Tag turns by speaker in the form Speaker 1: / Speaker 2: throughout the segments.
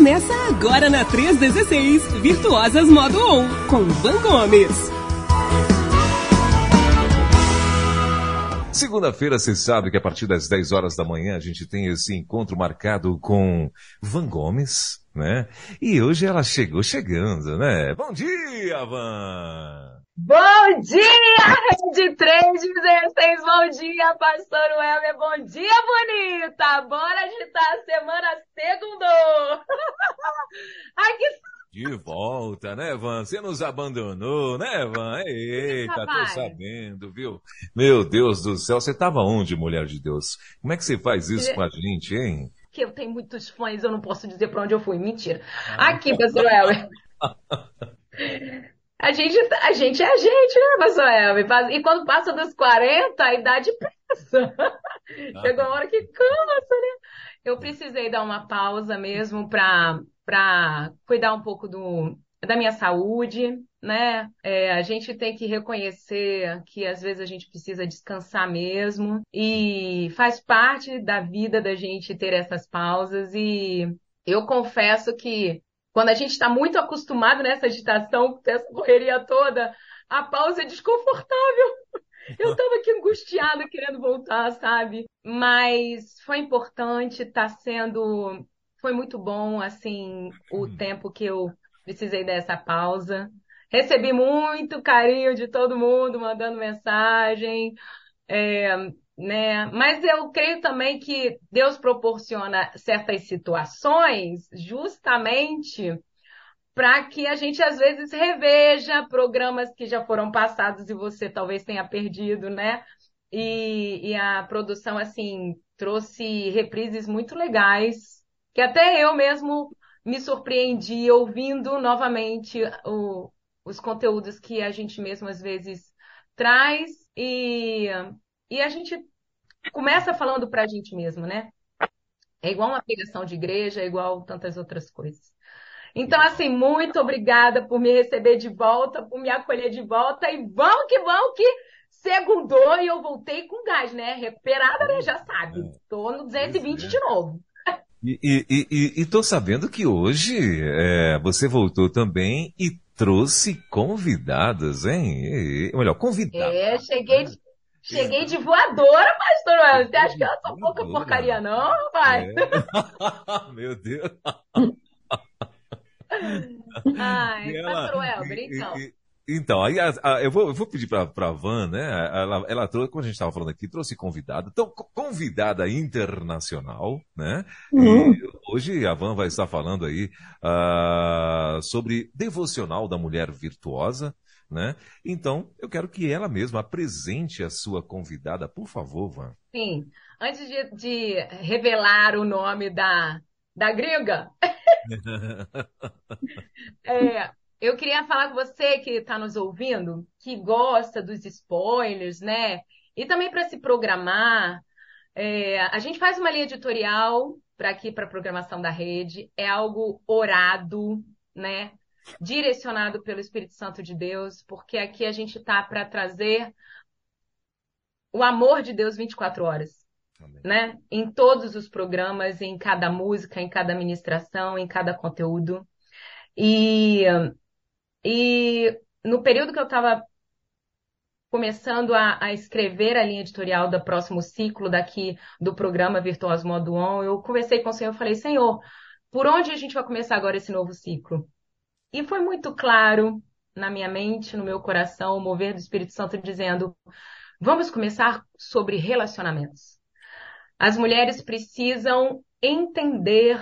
Speaker 1: Começa agora na 316, Virtuosas Modo On, com Van Gomes.
Speaker 2: Segunda-feira, você sabe que a partir das 10 horas da manhã a gente tem esse encontro marcado com Van Gomes, né? E hoje ela chegou chegando, né? Bom dia, Van!
Speaker 3: Bom dia, Rede 316, bom dia, Pastor Welber, bom dia, bonita! Bora agitar a semana segundou! Ai, que
Speaker 2: de volta, né, Van? Você nos abandonou, né, Van? Eita, tô sabendo, viu? Meu Deus do céu, você tava onde, mulher de Deus? Como é que você faz isso com a gente, hein?
Speaker 3: Que eu tenho muitos fãs, eu não posso dizer pra onde eu fui. Mentira. Aqui, Pastor Elber. A gente, a gente é a gente, né, Pastor Elber? E quando passa dos 40, a idade passa. Chegou a hora que cansa, né? Eu precisei dar uma pausa mesmo para para cuidar um pouco do, da minha saúde, né? É, a gente tem que reconhecer que às vezes a gente precisa descansar mesmo e faz parte da vida da gente ter essas pausas e eu confesso que quando a gente está muito acostumado nessa agitação, essa correria toda, a pausa é desconfortável. Eu estava aqui angustiada, querendo voltar, sabe? Mas foi importante, está sendo foi muito bom, assim, o uhum. tempo que eu precisei dessa pausa. Recebi muito carinho de todo mundo mandando mensagem, é, né? Mas eu creio também que Deus proporciona certas situações justamente para que a gente às vezes reveja programas que já foram passados e você talvez tenha perdido, né? E, e a produção assim trouxe reprises muito legais que até eu mesmo me surpreendi ouvindo novamente o, os conteúdos que a gente mesmo às vezes traz e, e a gente começa falando para a gente mesmo, né? É igual uma pregação de igreja, é igual tantas outras coisas. Então, assim, muito obrigada por me receber de volta, por me acolher de volta e vamos que vamos que segundou e eu voltei com gás, né? Recuperada, né? Já sabe. É. Tô no 220 de novo.
Speaker 2: E, e, e, e tô sabendo que hoje é, você voltou também e trouxe convidadas, hein? E, melhor, convidadas.
Speaker 3: É, cheguei de, cheguei de voadora, pastor. Você acha que eu sou pouca porcaria, não, rapaz?
Speaker 2: É. Meu Deus.
Speaker 3: Ai, ela, pastor Elber, então.
Speaker 2: Então, aí a, a, eu, vou, eu vou pedir para a Van, né? Ela, ela trouxe, como a gente estava falando aqui, trouxe convidada. Então, convidada internacional, né? Uhum. E hoje a Van vai estar falando aí uh, sobre devocional da mulher virtuosa, né? Então, eu quero que ela mesma apresente a sua convidada, por favor, Van.
Speaker 3: Sim. Antes de, de revelar o nome da, da gringa, é, eu queria falar com você que está nos ouvindo, que gosta dos spoilers, né? E também para se programar. É, a gente faz uma linha editorial para aqui para a programação da rede. É algo orado, né? Direcionado pelo Espírito Santo de Deus, porque aqui a gente está para trazer o amor de Deus 24 horas. Amém. Né? Em todos os programas, em cada música, em cada ministração, em cada conteúdo. E e no período que eu estava começando a, a, escrever a linha editorial do próximo ciclo daqui do programa Virtuoso Modo On, eu conversei com o Senhor e falei, Senhor, por onde a gente vai começar agora esse novo ciclo? E foi muito claro na minha mente, no meu coração, o mover do Espírito Santo dizendo, vamos começar sobre relacionamentos. As mulheres precisam entender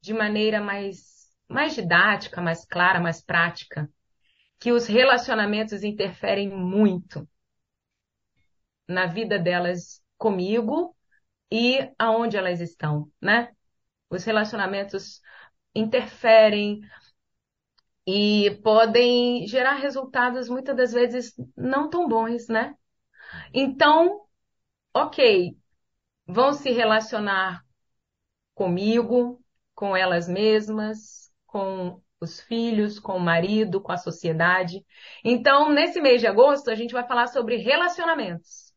Speaker 3: de maneira mais mais didática, mais clara, mais prática, que os relacionamentos interferem muito na vida delas comigo e aonde elas estão, né? Os relacionamentos interferem e podem gerar resultados muitas das vezes não tão bons, né? Então, ok, vão se relacionar comigo, com elas mesmas, com os filhos, com o marido, com a sociedade. Então, nesse mês de agosto, a gente vai falar sobre relacionamentos.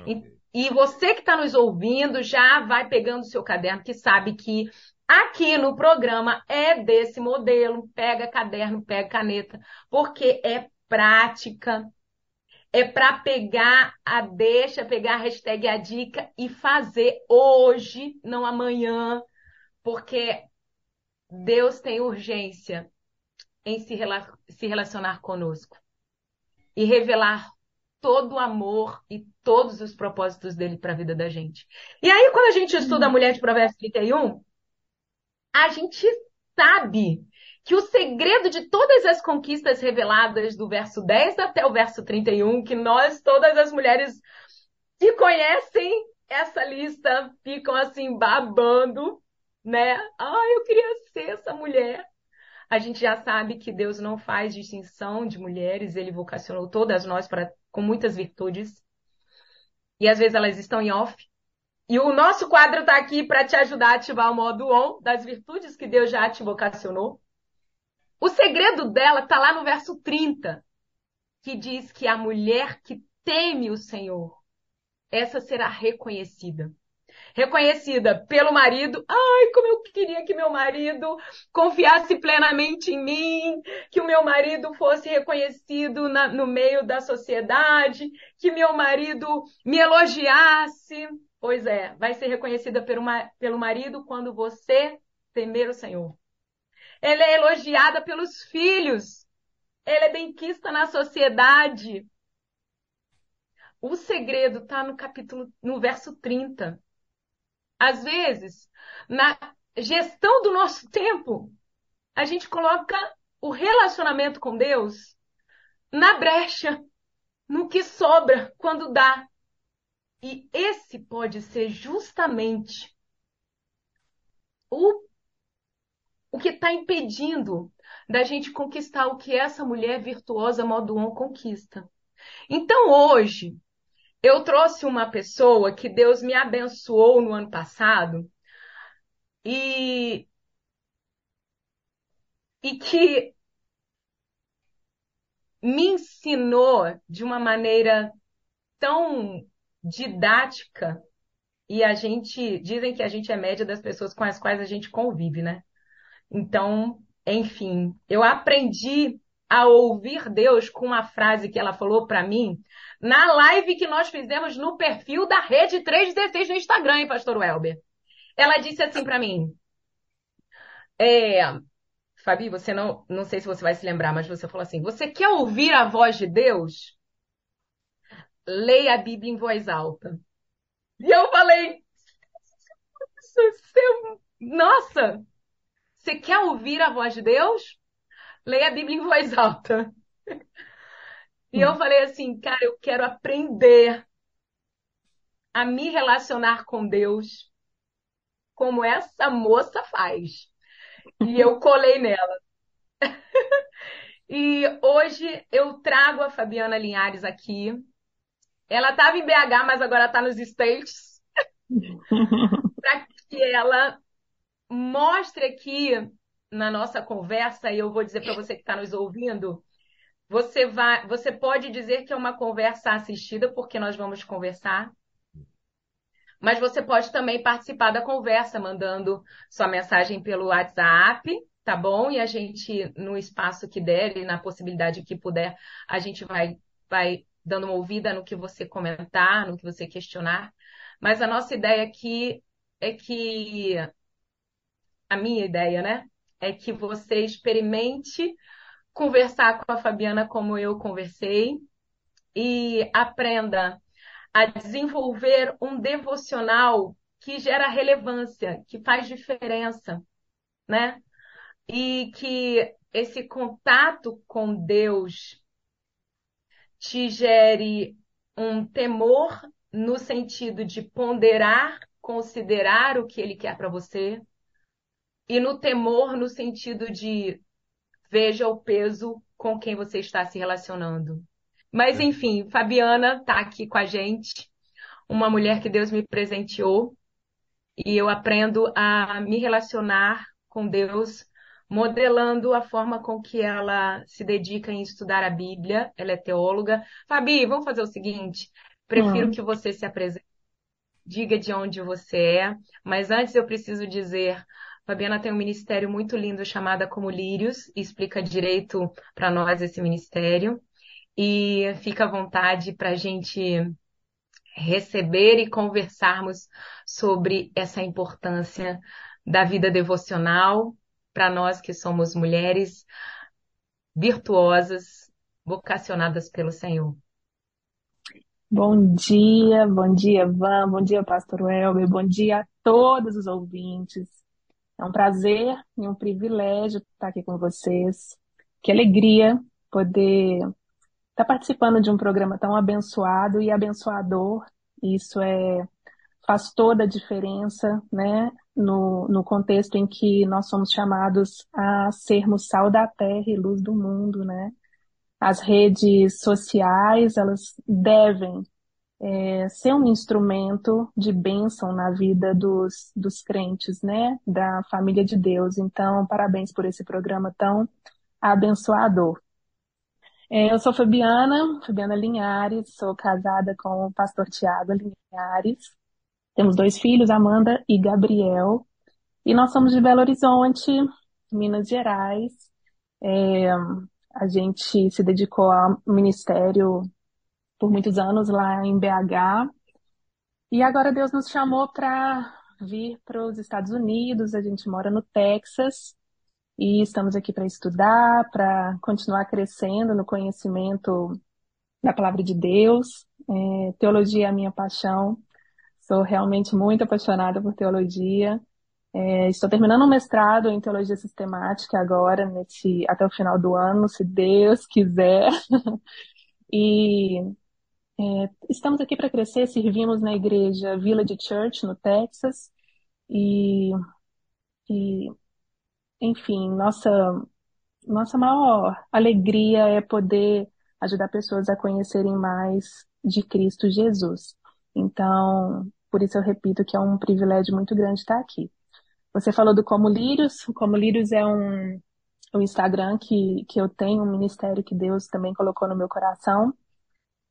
Speaker 3: Okay. E você que está nos ouvindo já vai pegando o seu caderno, que sabe que aqui no programa é desse modelo. Pega caderno, pega caneta, porque é prática. É para pegar a deixa, pegar a hashtag a dica e fazer hoje, não amanhã, porque Deus tem urgência em se, se relacionar conosco e revelar todo o amor e todos os propósitos dele para a vida da gente. E aí, quando a gente estuda a mulher de Provérbios 31, a gente sabe que o segredo de todas as conquistas reveladas do verso 10 até o verso 31, que nós, todas as mulheres que conhecem essa lista, ficam assim babando, né? Ai, eu queria ser essa mulher. A gente já sabe que Deus não faz distinção de mulheres, ele vocacionou todas nós para com muitas virtudes. E às vezes elas estão em off. E o nosso quadro está aqui para te ajudar a ativar o modo on das virtudes que Deus já te vocacionou. O segredo dela está lá no verso 30, que diz que a mulher que teme o Senhor, essa será reconhecida reconhecida pelo marido. Ai, como eu queria que meu marido confiasse plenamente em mim, que o meu marido fosse reconhecido na, no meio da sociedade, que meu marido me elogiasse. Pois é, vai ser reconhecida pelo, marido quando você temer o Senhor. Ela é elogiada pelos filhos. Ela é benquista na sociedade. O segredo está no capítulo, no verso 30. Às vezes, na gestão do nosso tempo, a gente coloca o relacionamento com Deus na brecha, no que sobra quando dá. E esse pode ser justamente o, o que está impedindo da gente conquistar o que essa mulher virtuosa modo on conquista. Então hoje, eu trouxe uma pessoa que Deus me abençoou no ano passado e, e que me ensinou de uma maneira tão didática e a gente dizem que a gente é média das pessoas com as quais a gente convive, né? Então, enfim, eu aprendi a ouvir Deus com uma frase que ela falou para mim na live que nós fizemos no perfil da Rede 316 no Instagram, hein, pastor Welber? Ela disse assim para mim, é, Fabi, você não, não sei se você vai se lembrar, mas você falou assim, você quer ouvir a voz de Deus? Leia a Bíblia em voz alta. E eu falei, nossa, você quer ouvir a voz de Deus? Leia a Bíblia em voz alta. E eu hum. falei assim, cara, eu quero aprender a me relacionar com Deus como essa moça faz. E eu colei nela. e hoje eu trago a Fabiana Linhares aqui. Ela estava em BH, mas agora está nos States. para que ela mostre aqui na nossa conversa, e eu vou dizer para você que está nos ouvindo, você vai, você pode dizer que é uma conversa assistida, porque nós vamos conversar. Mas você pode também participar da conversa mandando sua mensagem pelo WhatsApp, tá bom? E a gente, no espaço que der e na possibilidade que puder, a gente vai, vai dando uma ouvida no que você comentar, no que você questionar. Mas a nossa ideia aqui é que a minha ideia, né? É que você experimente conversar com a Fabiana como eu conversei e aprenda a desenvolver um devocional que gera relevância, que faz diferença, né? E que esse contato com Deus te gere um temor no sentido de ponderar, considerar o que ele quer para você, e no temor no sentido de veja o peso com quem você está se relacionando. Mas, é. enfim, Fabiana está aqui com a gente, uma mulher que Deus me presenteou, e eu aprendo a me relacionar com Deus modelando a forma com que ela se dedica em estudar a Bíblia. Ela é teóloga. Fabi, vamos fazer o seguinte: prefiro hum. que você se apresente diga de onde você é. Mas antes eu preciso dizer, Fabiana tem um ministério muito lindo chamado Como Lírios, e explica direito para nós esse ministério. E fica à vontade para a gente receber e conversarmos sobre essa importância da vida devocional para nós que somos mulheres virtuosas, vocacionadas pelo Senhor.
Speaker 4: Bom dia, bom dia, Van, bom dia, Pastor Welber, bom dia a todos os ouvintes. É um prazer e um privilégio estar aqui com vocês. Que alegria poder estar participando de um programa tão abençoado e abençoador. Isso é faz toda a diferença, né, no, no contexto em que nós somos chamados a sermos sal da terra e luz do mundo, né? As redes sociais, elas devem é, ser um instrumento de bênção na vida dos, dos crentes, né? Da família de Deus. Então, parabéns por esse programa tão abençoador. É, eu sou Fabiana, Fabiana Linhares, sou casada com o pastor Tiago Linhares. Temos dois filhos, Amanda e Gabriel. E nós somos de Belo Horizonte, Minas Gerais. É, a gente se dedicou ao ministério por muitos anos lá em BH. E agora Deus nos chamou para vir para os Estados Unidos. A gente mora no Texas e estamos aqui para estudar, para continuar crescendo no conhecimento da palavra de Deus. É, teologia é a minha paixão. Sou realmente muito apaixonada por teologia. É, estou terminando um mestrado em teologia sistemática agora, nesse, até o final do ano, se Deus quiser. e é, estamos aqui para crescer, servimos na igreja Village Church, no Texas. E, e enfim, nossa, nossa maior alegria é poder ajudar pessoas a conhecerem mais de Cristo Jesus. Então, por isso eu repito que é um privilégio muito grande estar aqui. Você falou do Como Lírios. O Como Lírios é um, um Instagram que, que eu tenho, um ministério que Deus também colocou no meu coração.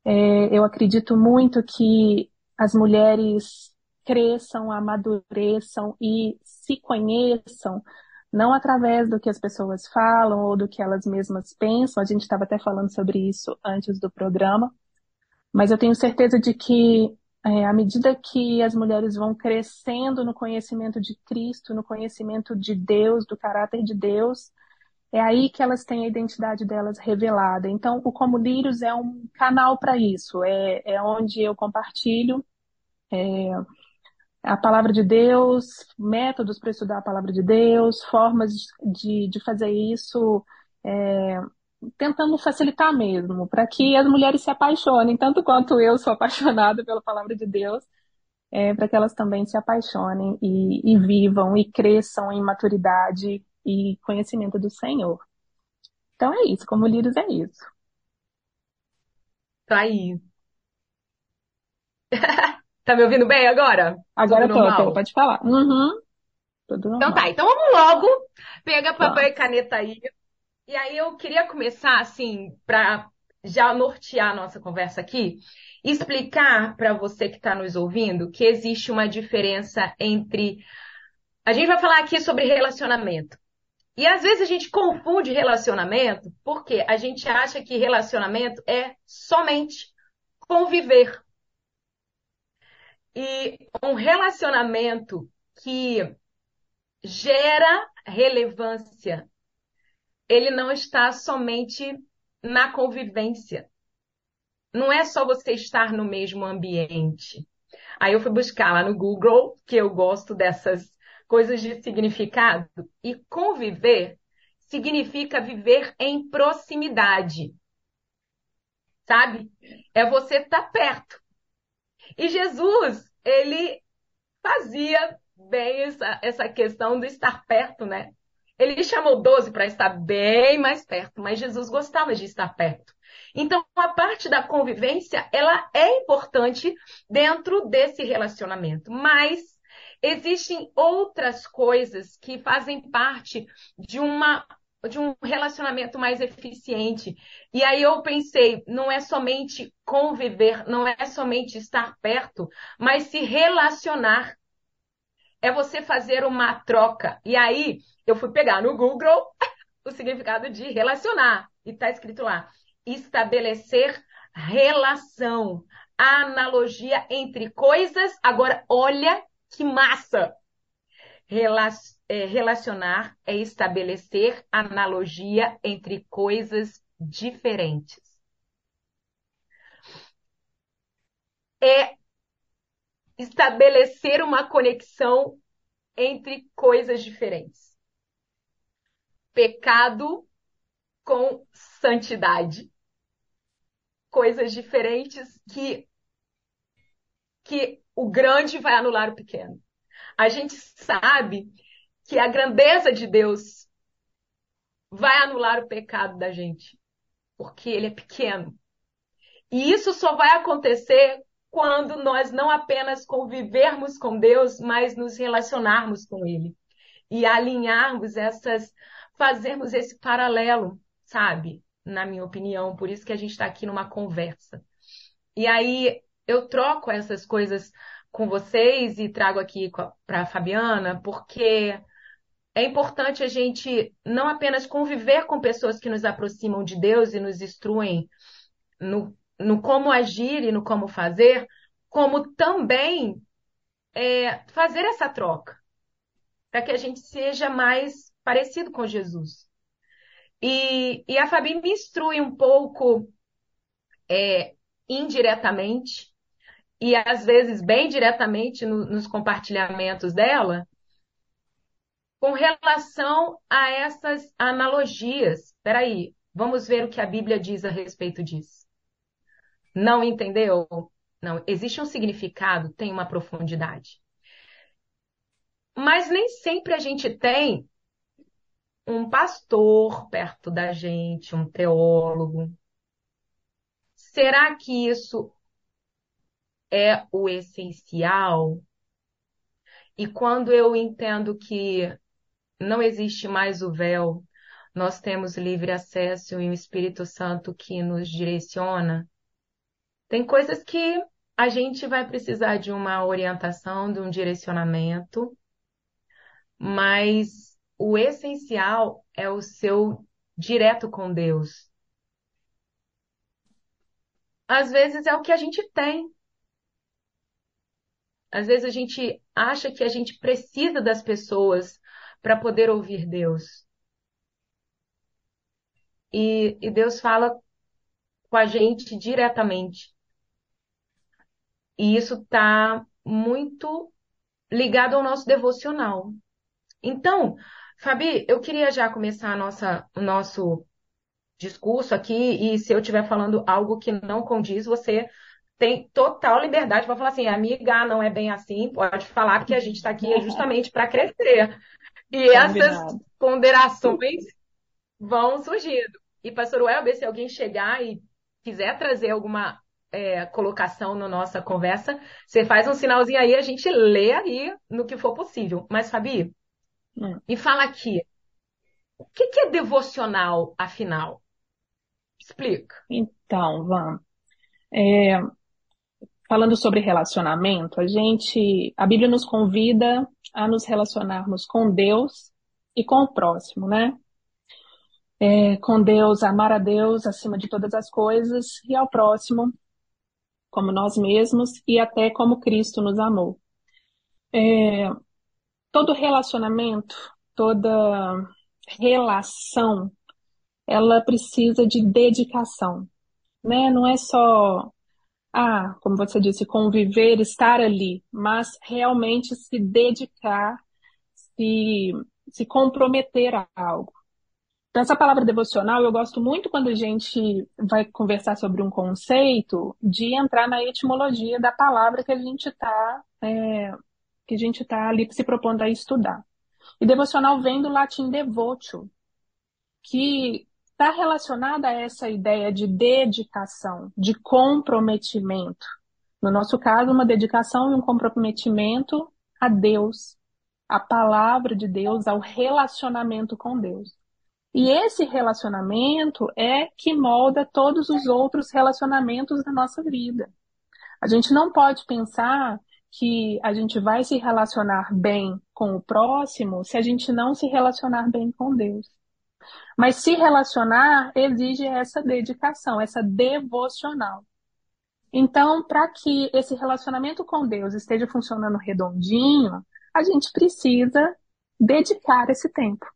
Speaker 4: É, eu acredito muito que as mulheres cresçam, amadureçam e se conheçam, não através do que as pessoas falam ou do que elas mesmas pensam. A gente estava até falando sobre isso antes do programa. Mas eu tenho certeza de que é, à medida que as mulheres vão crescendo no conhecimento de Cristo, no conhecimento de Deus, do caráter de Deus, é aí que elas têm a identidade delas revelada. Então, o Como Lírios é um canal para isso, é, é onde eu compartilho é, a palavra de Deus, métodos para estudar a palavra de Deus, formas de, de fazer isso é, tentando facilitar mesmo, para que as mulheres se apaixonem, tanto quanto eu sou apaixonada pela palavra de Deus, é, para que elas também se apaixonem e, e, vivam e cresçam em maturidade e conhecimento do Senhor. Então é isso, como líderes é isso.
Speaker 3: Tá aí. tá me ouvindo bem agora?
Speaker 4: Agora Tudo tô, pode falar. Uhum.
Speaker 3: Tudo normal. Então tá, então vamos logo. Pega papel tá. e caneta aí. E aí eu queria começar, assim, para já nortear a nossa conversa aqui, explicar para você que está nos ouvindo que existe uma diferença entre. A gente vai falar aqui sobre relacionamento. E às vezes a gente confunde relacionamento porque a gente acha que relacionamento é somente conviver. E um relacionamento que gera relevância ele não está somente na convivência. Não é só você estar no mesmo ambiente. Aí eu fui buscar lá no Google, que eu gosto dessas coisas de significado, e conviver significa viver em proximidade. Sabe? É você estar perto. E Jesus, ele fazia bem essa, essa questão do estar perto, né? Ele chamou 12 para estar bem mais perto, mas Jesus gostava de estar perto. Então, a parte da convivência, ela é importante dentro desse relacionamento, mas existem outras coisas que fazem parte de uma de um relacionamento mais eficiente. E aí eu pensei, não é somente conviver, não é somente estar perto, mas se relacionar. É você fazer uma troca. E aí eu fui pegar no Google o significado de relacionar. E está escrito lá: estabelecer relação, analogia entre coisas. Agora, olha que massa! é, relacionar é estabelecer analogia entre coisas diferentes. É estabelecer uma conexão entre coisas diferentes. Pecado com santidade. Coisas diferentes que que o grande vai anular o pequeno. A gente sabe que a grandeza de Deus vai anular o pecado da gente, porque ele é pequeno. E isso só vai acontecer quando nós não apenas convivermos com Deus, mas nos relacionarmos com Ele. E alinharmos essas, fazermos esse paralelo, sabe? Na minha opinião, por isso que a gente está aqui numa conversa. E aí eu troco essas coisas com vocês e trago aqui para a Fabiana, porque é importante a gente não apenas conviver com pessoas que nos aproximam de Deus e nos instruem no, no como agir e no como fazer, como também é, fazer essa troca, para que a gente seja mais parecido com Jesus. E, e a Fabi me instrui um pouco é, indiretamente, e às vezes bem diretamente no, nos compartilhamentos dela, com relação a essas analogias. Espera aí, vamos ver o que a Bíblia diz a respeito disso. Não entendeu? Não, existe um significado, tem uma profundidade. Mas nem sempre a gente tem um pastor perto da gente, um teólogo. Será que isso é o essencial? E quando eu entendo que não existe mais o véu, nós temos livre acesso e o Espírito Santo que nos direciona. Tem coisas que a gente vai precisar de uma orientação, de um direcionamento, mas o essencial é o seu direto com Deus. Às vezes é o que a gente tem. Às vezes a gente acha que a gente precisa das pessoas para poder ouvir Deus. E, e Deus fala com a gente diretamente. E isso está muito ligado ao nosso devocional. Então, Fabi, eu queria já começar a nossa, o nosso discurso aqui, e se eu estiver falando algo que não condiz, você tem total liberdade para falar assim, amiga, não é bem assim, pode falar, porque a gente está aqui justamente para crescer. E Combinado. essas ponderações vão surgindo. E, pastor Welber, se alguém chegar e quiser trazer alguma é, colocação na nossa conversa, você faz um sinalzinho aí, a gente lê aí no que for possível. Mas, Fabi, hum. me fala aqui, o que, que é devocional, afinal? Explica.
Speaker 4: Então, Van, é, falando sobre relacionamento, a gente, a Bíblia nos convida a nos relacionarmos com Deus e com o próximo, né? É, com Deus, amar a Deus acima de todas as coisas e ao próximo como nós mesmos e até como Cristo nos amou. É, todo relacionamento, toda relação, ela precisa de dedicação, né? Não é só ah, como você disse, conviver, estar ali, mas realmente se dedicar, se, se comprometer a algo. Então, essa palavra devocional, eu gosto muito quando a gente vai conversar sobre um conceito, de entrar na etimologia da palavra que a gente está é, que a gente está ali se propondo a estudar. E devocional vem do latim devotio, que está relacionada a essa ideia de dedicação, de comprometimento. No nosso caso, uma dedicação e um comprometimento a Deus, à palavra de Deus, ao relacionamento com Deus. E esse relacionamento é que molda todos os outros relacionamentos da nossa vida. A gente não pode pensar que a gente vai se relacionar bem com o próximo se a gente não se relacionar bem com Deus. Mas se relacionar exige essa dedicação, essa devocional. Então, para que esse relacionamento com Deus esteja funcionando redondinho, a gente precisa dedicar esse tempo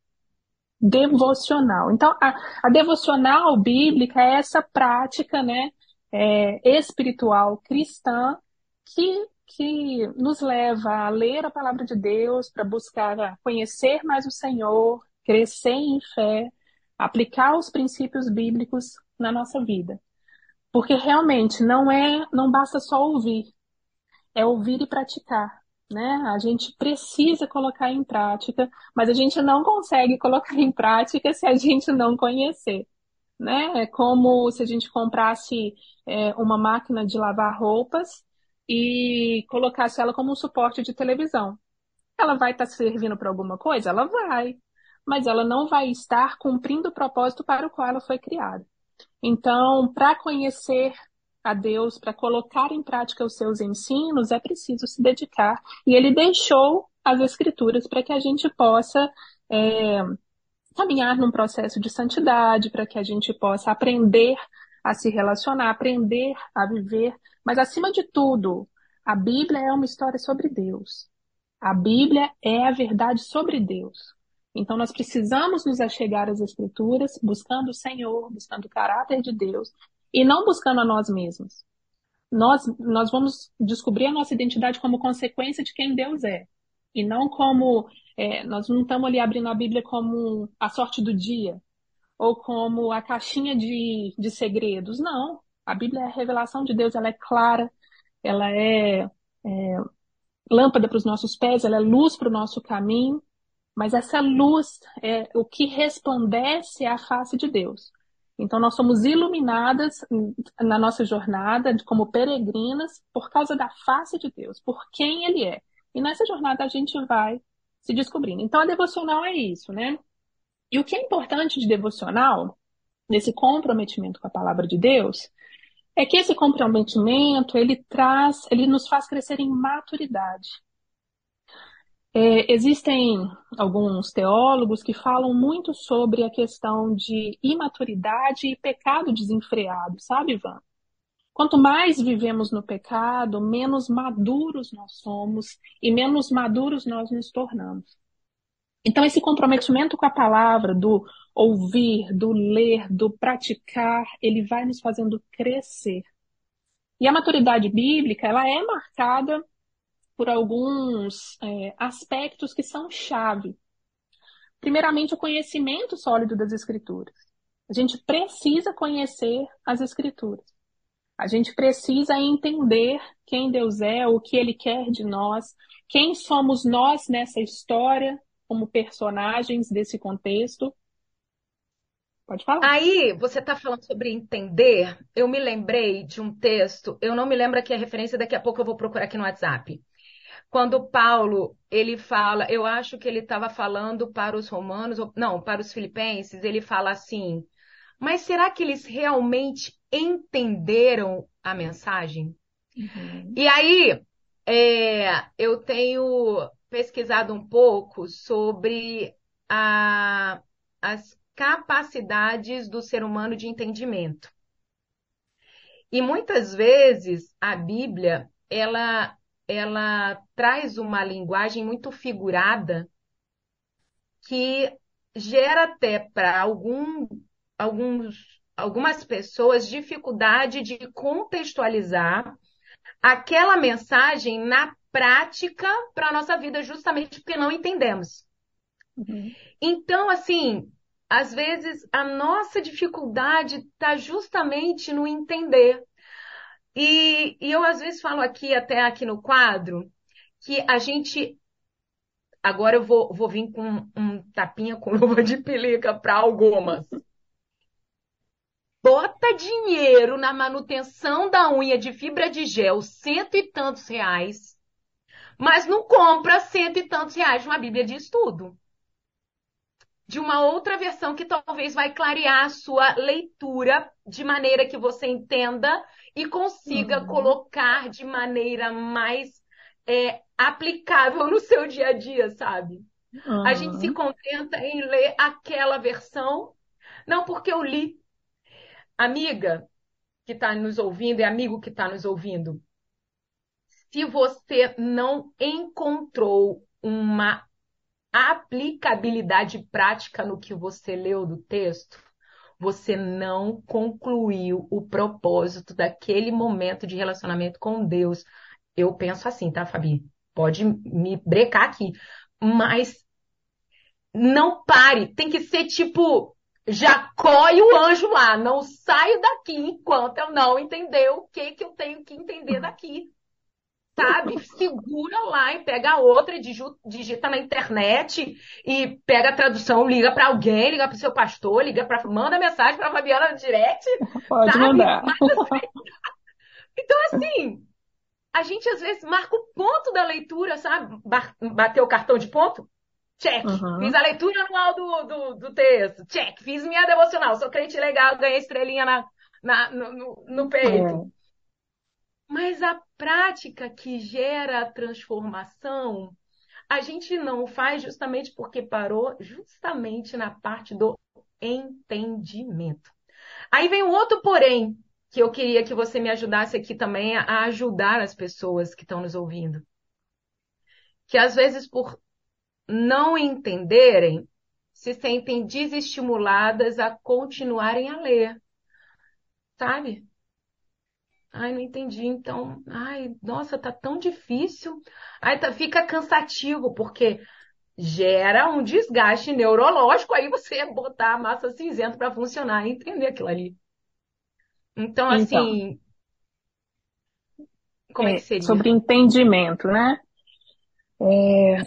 Speaker 4: devocional. Então, a, a devocional bíblica é essa prática, né, é, espiritual cristã que, que nos leva a ler a palavra de Deus, para buscar conhecer mais o Senhor, crescer em fé, aplicar os princípios bíblicos na nossa vida. Porque realmente não é, não basta só ouvir, é ouvir e praticar né? A gente precisa colocar em prática, mas a gente não consegue colocar em prática se a gente não conhecer, né? É como se a gente comprasse é, uma máquina de lavar roupas e colocasse ela como um suporte de televisão. Ela vai estar tá servindo para alguma coisa? Ela vai, mas ela não vai estar cumprindo o propósito para o qual ela foi criada. Então, para conhecer a Deus, para colocar em prática os seus ensinos, é preciso se dedicar. E ele deixou as Escrituras para que a gente possa é, caminhar num processo de santidade, para que a gente possa aprender a se relacionar, aprender a viver. Mas, acima de tudo, a Bíblia é uma história sobre Deus. A Bíblia é a verdade sobre Deus. Então, nós precisamos nos achegar às Escrituras, buscando o Senhor, buscando o caráter de Deus, e não buscando a nós mesmos. Nós, nós vamos descobrir a nossa identidade como consequência de quem Deus é. E não como. É, nós não estamos ali abrindo a Bíblia como a sorte do dia, ou como a caixinha de, de segredos. Não. A Bíblia é a revelação de Deus, ela é clara, ela é, é lâmpada para os nossos pés, ela é luz para o nosso caminho, mas essa luz é o que resplandece a face de Deus. Então, nós somos iluminadas na nossa jornada como peregrinas por causa da face de Deus, por quem Ele é. E nessa jornada a gente vai se descobrindo. Então, a devocional é isso, né? E o que é importante de devocional, nesse comprometimento com a palavra de Deus, é que esse comprometimento ele traz, ele nos faz crescer em maturidade. É, existem alguns teólogos que falam muito sobre a questão de imaturidade e pecado desenfreado, sabe, Ivan? Quanto mais vivemos no pecado, menos maduros nós somos e menos maduros nós nos tornamos. Então, esse comprometimento com a palavra, do ouvir, do ler, do praticar, ele vai nos fazendo crescer. E a maturidade bíblica, ela é marcada por alguns é, aspectos que são chave. Primeiramente, o conhecimento sólido das Escrituras. A gente precisa conhecer as Escrituras. A gente precisa entender quem Deus é, o que Ele quer de nós, quem somos nós nessa história, como personagens desse contexto. Pode falar.
Speaker 3: Aí, você está falando sobre entender. Eu me lembrei de um texto, eu não me lembro aqui a referência, daqui a pouco eu vou procurar aqui no WhatsApp quando Paulo ele fala, eu acho que ele estava falando para os romanos, não, para os filipenses, ele fala assim: mas será que eles realmente entenderam a mensagem? Uhum. E aí é, eu tenho pesquisado um pouco sobre a, as capacidades do ser humano de entendimento. E muitas vezes a Bíblia ela ela traz uma linguagem muito figurada que gera até para algum, alguns, algumas pessoas dificuldade de contextualizar aquela mensagem na prática para a nossa vida, justamente porque não entendemos. Uhum. Então, assim, às vezes a nossa dificuldade está justamente no entender. E, e eu às vezes falo aqui, até aqui no quadro, que a gente. Agora eu vou, vou vir com um tapinha com luva de pelica para algumas. Bota dinheiro na manutenção da unha de fibra de gel, cento e tantos reais, mas não compra cento e tantos reais de uma Bíblia de estudo. de uma outra versão que talvez vai clarear a sua leitura de maneira que você entenda e consiga uhum. colocar de maneira mais é, aplicável no seu dia a dia, sabe? Uhum. A gente se contenta em ler aquela versão, não porque eu li. Amiga que está nos ouvindo e amigo que está nos ouvindo, se você não encontrou uma aplicabilidade prática no que você leu do texto, você não concluiu o propósito daquele momento de relacionamento com Deus. Eu penso assim, tá, Fabi? Pode me brecar aqui. Mas não pare. Tem que ser tipo Jacó e o anjo lá. Não saio daqui enquanto eu não entender o que, que eu tenho que entender daqui sabe? Segura lá e pega outra, digita na internet e pega a tradução, liga para alguém, liga para o seu pastor, liga para manda mensagem para Fabiana no direct.
Speaker 4: Pode sabe? mandar.
Speaker 3: Assim, então assim, a gente às vezes marca o ponto da leitura, sabe? Bateu o cartão de ponto? Check. Uhum. Fiz a leitura anual do, do, do, texto. Check. Fiz minha devocional. Sou crente legal, ganhei estrelinha na, na no, no, no peito. É. Mas a prática que gera a transformação, a gente não faz justamente porque parou justamente na parte do entendimento. Aí vem um outro porém que eu queria que você me ajudasse aqui também a ajudar as pessoas que estão nos ouvindo. Que às vezes por não entenderem, se sentem desestimuladas a continuarem a ler. Sabe? Ai, não entendi. Então, ai, nossa, tá tão difícil. Aí tá, fica cansativo, porque gera um desgaste neurológico, aí você botar a massa cinzenta para funcionar e entender aquilo ali. Então, assim. Então, como é, é que seria?
Speaker 4: Sobre entendimento, né? É,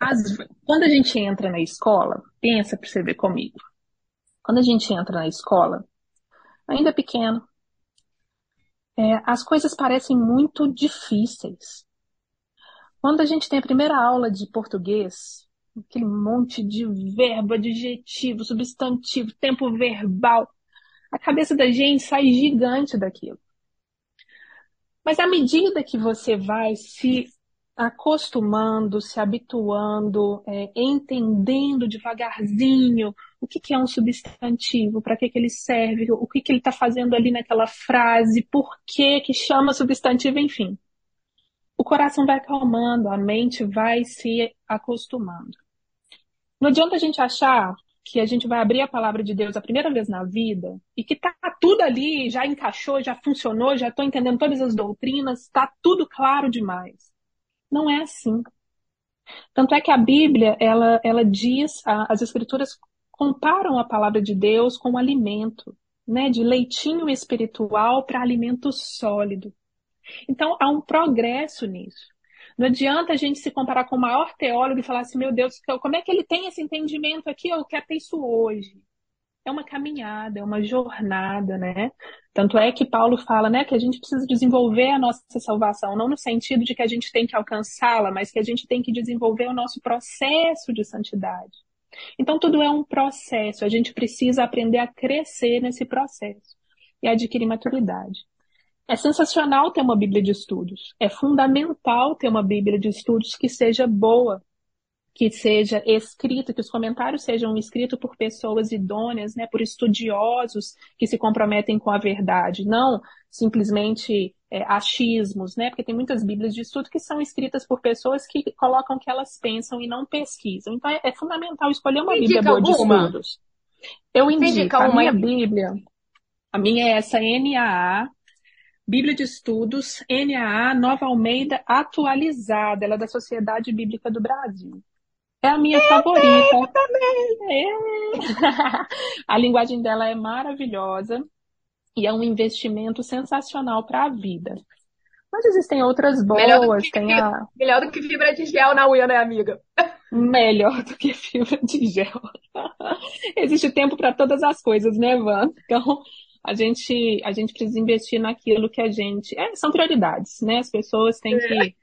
Speaker 4: as, quando a gente entra na escola, pensa para você ver comigo. Quando a gente entra na escola, ainda pequeno, é, as coisas parecem muito difíceis. Quando a gente tem a primeira aula de português, aquele monte de verbo, adjetivo, substantivo, tempo verbal, a cabeça da gente sai gigante daquilo. Mas à medida que você vai se acostumando, se habituando, é, entendendo devagarzinho o que, que é um substantivo, para que, que ele serve, o que, que ele está fazendo ali naquela frase, por que, que chama substantivo, enfim. O coração vai acalmando, a mente vai se acostumando. Não adianta a gente achar que a gente vai abrir a palavra de Deus a primeira vez na vida e que tá tudo ali, já encaixou, já funcionou, já estou entendendo todas as doutrinas, está tudo claro demais. Não é assim. Tanto é que a Bíblia, ela, ela diz, as escrituras comparam a palavra de Deus com um alimento, né, de leitinho espiritual para alimento sólido. Então há um progresso nisso. Não adianta a gente se comparar com o maior teólogo e falar assim, meu Deus, como é que ele tem esse entendimento aqui? Eu quero ter isso hoje é uma caminhada, é uma jornada, né? Tanto é que Paulo fala, né, que a gente precisa desenvolver a nossa salvação, não no sentido de que a gente tem que alcançá-la, mas que a gente tem que desenvolver o nosso processo de santidade. Então tudo é um processo, a gente precisa aprender a crescer nesse processo e adquirir maturidade. É sensacional ter uma Bíblia de estudos. É fundamental ter uma Bíblia de estudos que seja boa, que seja escrito, que os comentários sejam escritos por pessoas idôneas, né, por estudiosos que se comprometem com a verdade, não simplesmente é, achismos, né, porque tem muitas bíblias de estudo que são escritas por pessoas que colocam o que elas pensam e não pesquisam. Então é, é fundamental escolher uma bíblia boa de estudos. Eu indico a minha bíblia, a minha é essa NAA, Bíblia de Estudos, NAA Nova Almeida atualizada, ela é da Sociedade Bíblica do Brasil. É a minha eu favorita. Também. É. a linguagem dela é maravilhosa e é um investimento sensacional para a vida. Mas existem outras boas. Melhor do, que, tem a...
Speaker 3: melhor do que fibra de gel na unha, né, amiga?
Speaker 4: Melhor do que fibra de gel. Existe tempo para todas as coisas, né, Van? Então, a gente, a gente precisa investir naquilo que a gente. É, são prioridades, né? As pessoas têm é. que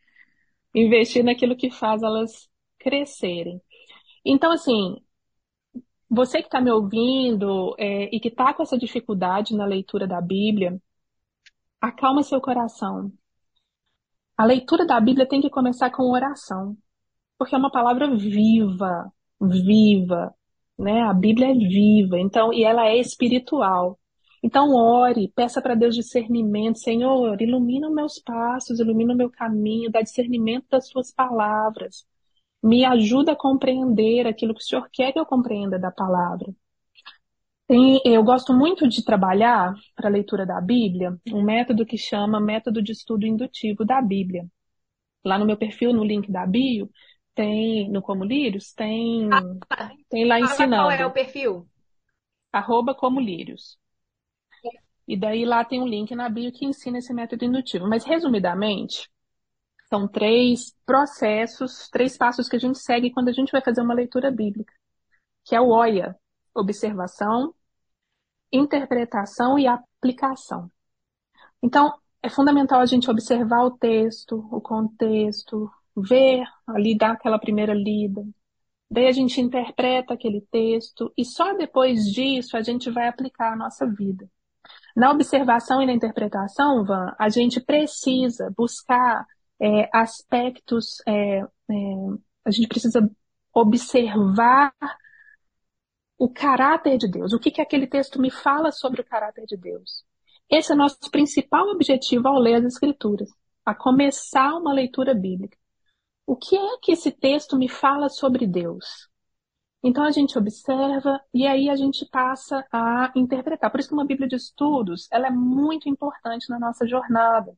Speaker 4: investir naquilo que faz elas crescerem. Então, assim, você que está me ouvindo é, e que está com essa dificuldade na leitura da Bíblia, acalma seu coração. A leitura da Bíblia tem que começar com oração, porque é uma palavra viva, viva, né? A Bíblia é viva, então e ela é espiritual. Então ore, peça para Deus discernimento, Senhor, ilumina meus passos, ilumina o meu caminho, dá discernimento das suas palavras. Me ajuda a compreender aquilo que o Senhor quer que eu compreenda da palavra. Tem, eu gosto muito de trabalhar para a leitura da Bíblia um método que chama método de estudo indutivo da Bíblia. Lá no meu perfil, no link da bio, tem, no Como Lírios, tem, ah, tem lá ensinando. Qual
Speaker 3: é o perfil?
Speaker 4: Arroba Como Lírios. E daí lá tem um link na bio que ensina esse método indutivo. Mas, resumidamente, são três processos, três passos que a gente segue quando a gente vai fazer uma leitura bíblica, que é o OIA, observação, interpretação e aplicação. Então, é fundamental a gente observar o texto, o contexto, ver ali, dar aquela primeira lida. Daí a gente interpreta aquele texto e só depois disso a gente vai aplicar a nossa vida. Na observação e na interpretação, Van, a gente precisa buscar é, aspectos, é, é, a gente precisa observar o caráter de Deus. O que, que aquele texto me fala sobre o caráter de Deus? Esse é nosso principal objetivo ao ler as Escrituras, a começar uma leitura bíblica. O que é que esse texto me fala sobre Deus? Então a gente observa e aí a gente passa a interpretar. Por isso que uma Bíblia de estudos ela é muito importante na nossa jornada.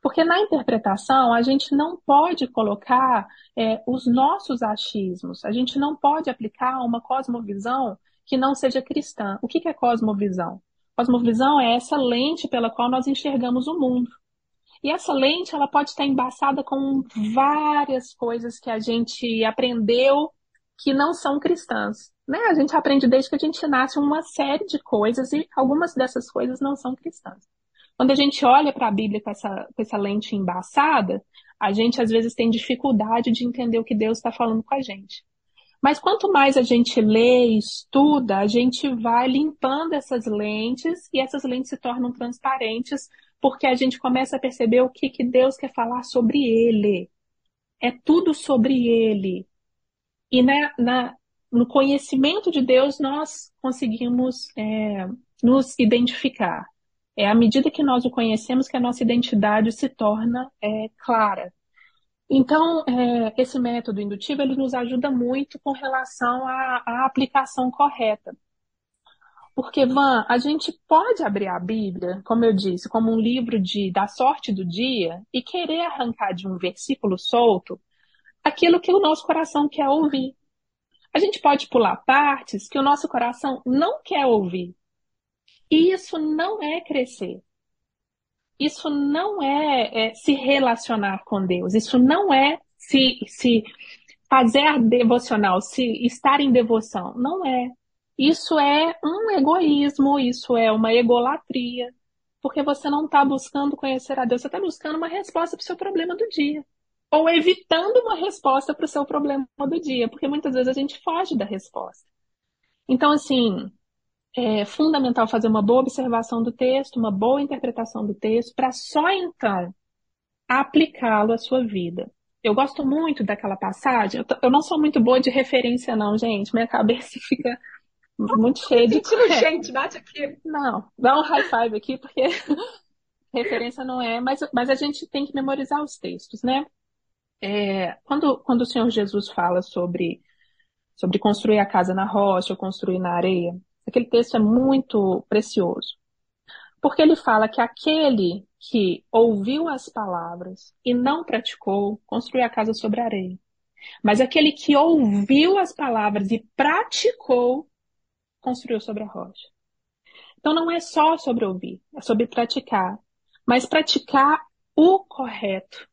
Speaker 4: Porque na interpretação a gente não pode colocar é, os nossos achismos, a gente não pode aplicar uma cosmovisão que não seja cristã. O que é cosmovisão? Cosmovisão é essa lente pela qual nós enxergamos o mundo. E essa lente ela pode estar embaçada com várias coisas que a gente aprendeu que não são cristãs. Né? A gente aprende desde que a gente nasce uma série de coisas e algumas dessas coisas não são cristãs. Quando a gente olha para a Bíblia com essa, com essa lente embaçada, a gente às vezes tem dificuldade de entender o que Deus está falando com a gente. Mas quanto mais a gente lê estuda, a gente vai limpando essas lentes e essas lentes se tornam transparentes porque a gente começa a perceber o que, que Deus quer falar sobre ele. É tudo sobre ele. E na, na no conhecimento de Deus nós conseguimos é, nos identificar. É à medida que nós o conhecemos que a nossa identidade se torna é, clara. Então, é, esse método indutivo ele nos ajuda muito com relação à, à aplicação correta. Porque, Van, a gente pode abrir a Bíblia, como eu disse, como um livro de, da sorte do dia e querer arrancar de um versículo solto aquilo que o nosso coração quer ouvir. A gente pode pular partes que o nosso coração não quer ouvir. E isso não é crescer. Isso não é, é se relacionar com Deus. Isso não é se, se fazer devocional, se estar em devoção. Não é. Isso é um egoísmo, isso é uma egolatria, porque você não está buscando conhecer a Deus, você está buscando uma resposta para o seu problema do dia. Ou evitando uma resposta para o seu problema do dia, porque muitas vezes a gente foge da resposta. Então, assim, é fundamental fazer uma boa observação do texto, uma boa interpretação do texto, para só então aplicá-lo à sua vida. Eu gosto muito daquela passagem. Eu não sou muito boa de referência, não, gente. Minha cabeça fica muito cheia de.
Speaker 3: Sentindo gente, bate aqui.
Speaker 4: Não, dá um high five aqui, porque referência não é, mas, mas a gente tem que memorizar os textos, né? É, quando, quando o Senhor Jesus fala sobre, sobre construir a casa na rocha ou construir na areia, Aquele texto é muito precioso. Porque ele fala que aquele que ouviu as palavras e não praticou, construiu a casa sobre a areia. Mas aquele que ouviu as palavras e praticou, construiu sobre a rocha. Então não é só sobre ouvir, é sobre praticar. Mas praticar o correto.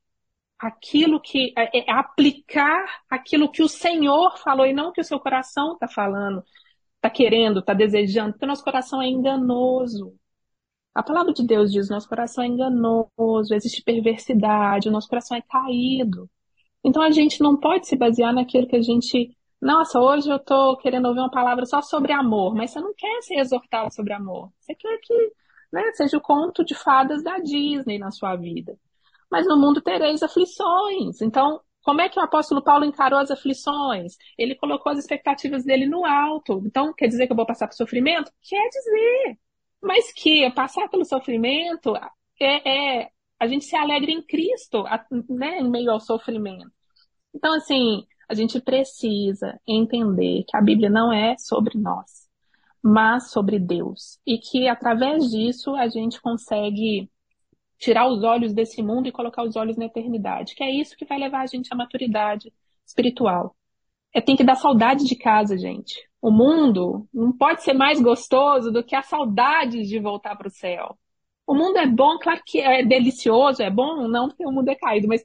Speaker 4: Aquilo que é, é aplicar aquilo que o Senhor falou e não o que o seu coração está falando, está querendo, está desejando, porque o nosso coração é enganoso. A palavra de Deus diz: nosso coração é enganoso, existe perversidade, o nosso coração é caído. Então a gente não pode se basear naquilo que a gente Nossa, hoje eu tô querendo ouvir uma palavra só sobre amor, mas você não quer ser exortado sobre amor. Você quer que, né, seja o conto de fadas da Disney na sua vida. Mas no mundo tereis aflições. Então, como é que o apóstolo Paulo encarou as aflições? Ele colocou as expectativas dele no alto. Então, quer dizer que eu vou passar por sofrimento? Quer dizer. Mas que passar pelo sofrimento é, é a gente se alegra em Cristo, né, em meio ao sofrimento. Então, assim, a gente precisa entender que a Bíblia não é sobre nós, mas sobre Deus. E que através disso a gente consegue tirar os olhos desse mundo e colocar os olhos na eternidade, que é isso que vai levar a gente à maturidade espiritual. É tem que dar saudade de casa, gente. O mundo não pode ser mais gostoso do que a saudade de voltar para o céu. O mundo é bom, claro que é delicioso, é bom, não porque o mundo é caído, mas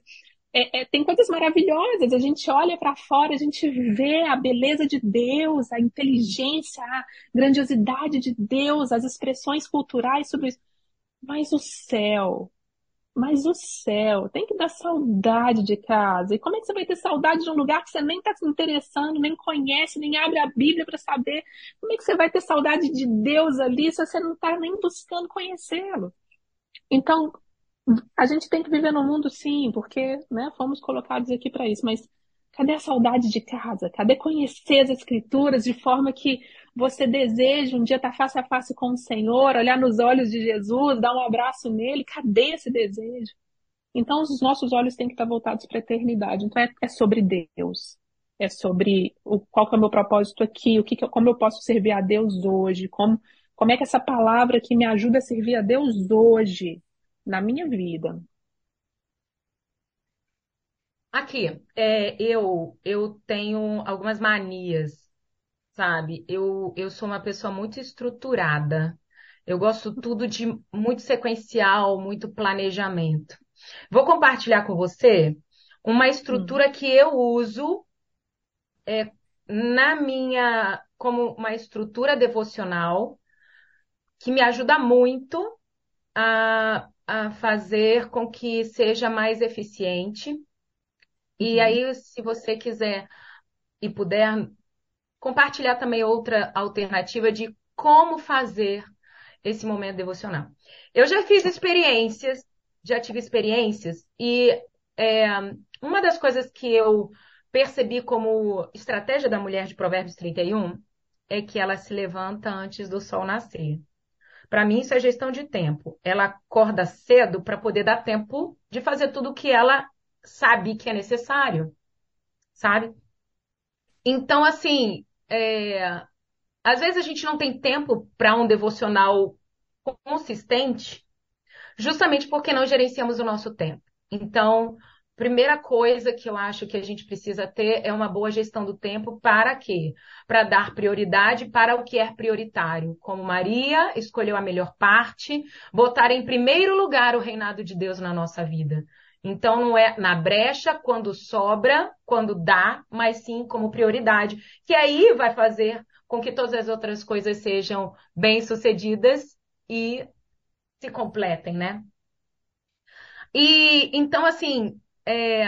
Speaker 4: é, é, tem coisas maravilhosas. A gente olha para fora, a gente vê a beleza de Deus, a inteligência, a grandiosidade de Deus, as expressões culturais sobre isso. Mas o céu, mas o céu, tem que dar saudade de casa. E como é que você vai ter saudade de um lugar que você nem está se interessando, nem conhece, nem abre a Bíblia para saber? Como é que você vai ter saudade de Deus ali se você não está nem buscando conhecê-lo? Então, a gente tem que viver no mundo sim, porque né, fomos colocados aqui para isso, mas cadê a saudade de casa? Cadê conhecer as escrituras de forma que você deseja um dia estar face a face com o Senhor, olhar nos olhos de Jesus, dar um abraço nele? Cadê esse desejo? Então, os nossos olhos têm que estar voltados para a eternidade. Então, é, é, sobre Deus. É sobre o, qual é o meu propósito aqui, o que, que como eu posso servir a Deus hoje, como, como é que essa palavra que me ajuda a servir a Deus hoje na minha vida.
Speaker 3: Aqui, é, eu eu tenho algumas manias, sabe? Eu, eu sou uma pessoa muito estruturada. Eu gosto tudo de muito sequencial, muito planejamento. Vou compartilhar com você uma estrutura hum. que eu uso é, na minha como uma estrutura devocional que me ajuda muito a a fazer com que seja mais eficiente. E uhum. aí, se você quiser e puder compartilhar também outra alternativa de como fazer esse momento devocional. Eu já fiz experiências, já tive experiências, e é, uma das coisas que eu percebi como estratégia da mulher de Provérbios 31 é que ela se levanta antes do sol nascer. Para mim, isso é gestão de tempo. Ela acorda cedo para poder dar tempo de fazer tudo o que ela sabe que é necessário, sabe? Então, assim, é... às vezes a gente não tem tempo para um devocional consistente, justamente porque não gerenciamos o nosso tempo. Então, Primeira coisa que eu acho que a gente precisa ter é uma boa gestão do tempo para quê? Para dar prioridade para o que é prioritário. Como Maria escolheu a melhor parte, botar em primeiro lugar o reinado de Deus na nossa vida. Então não é na brecha, quando sobra, quando dá, mas sim como prioridade, que aí vai fazer com que todas as outras coisas sejam bem-sucedidas e se completem, né? E então assim, é,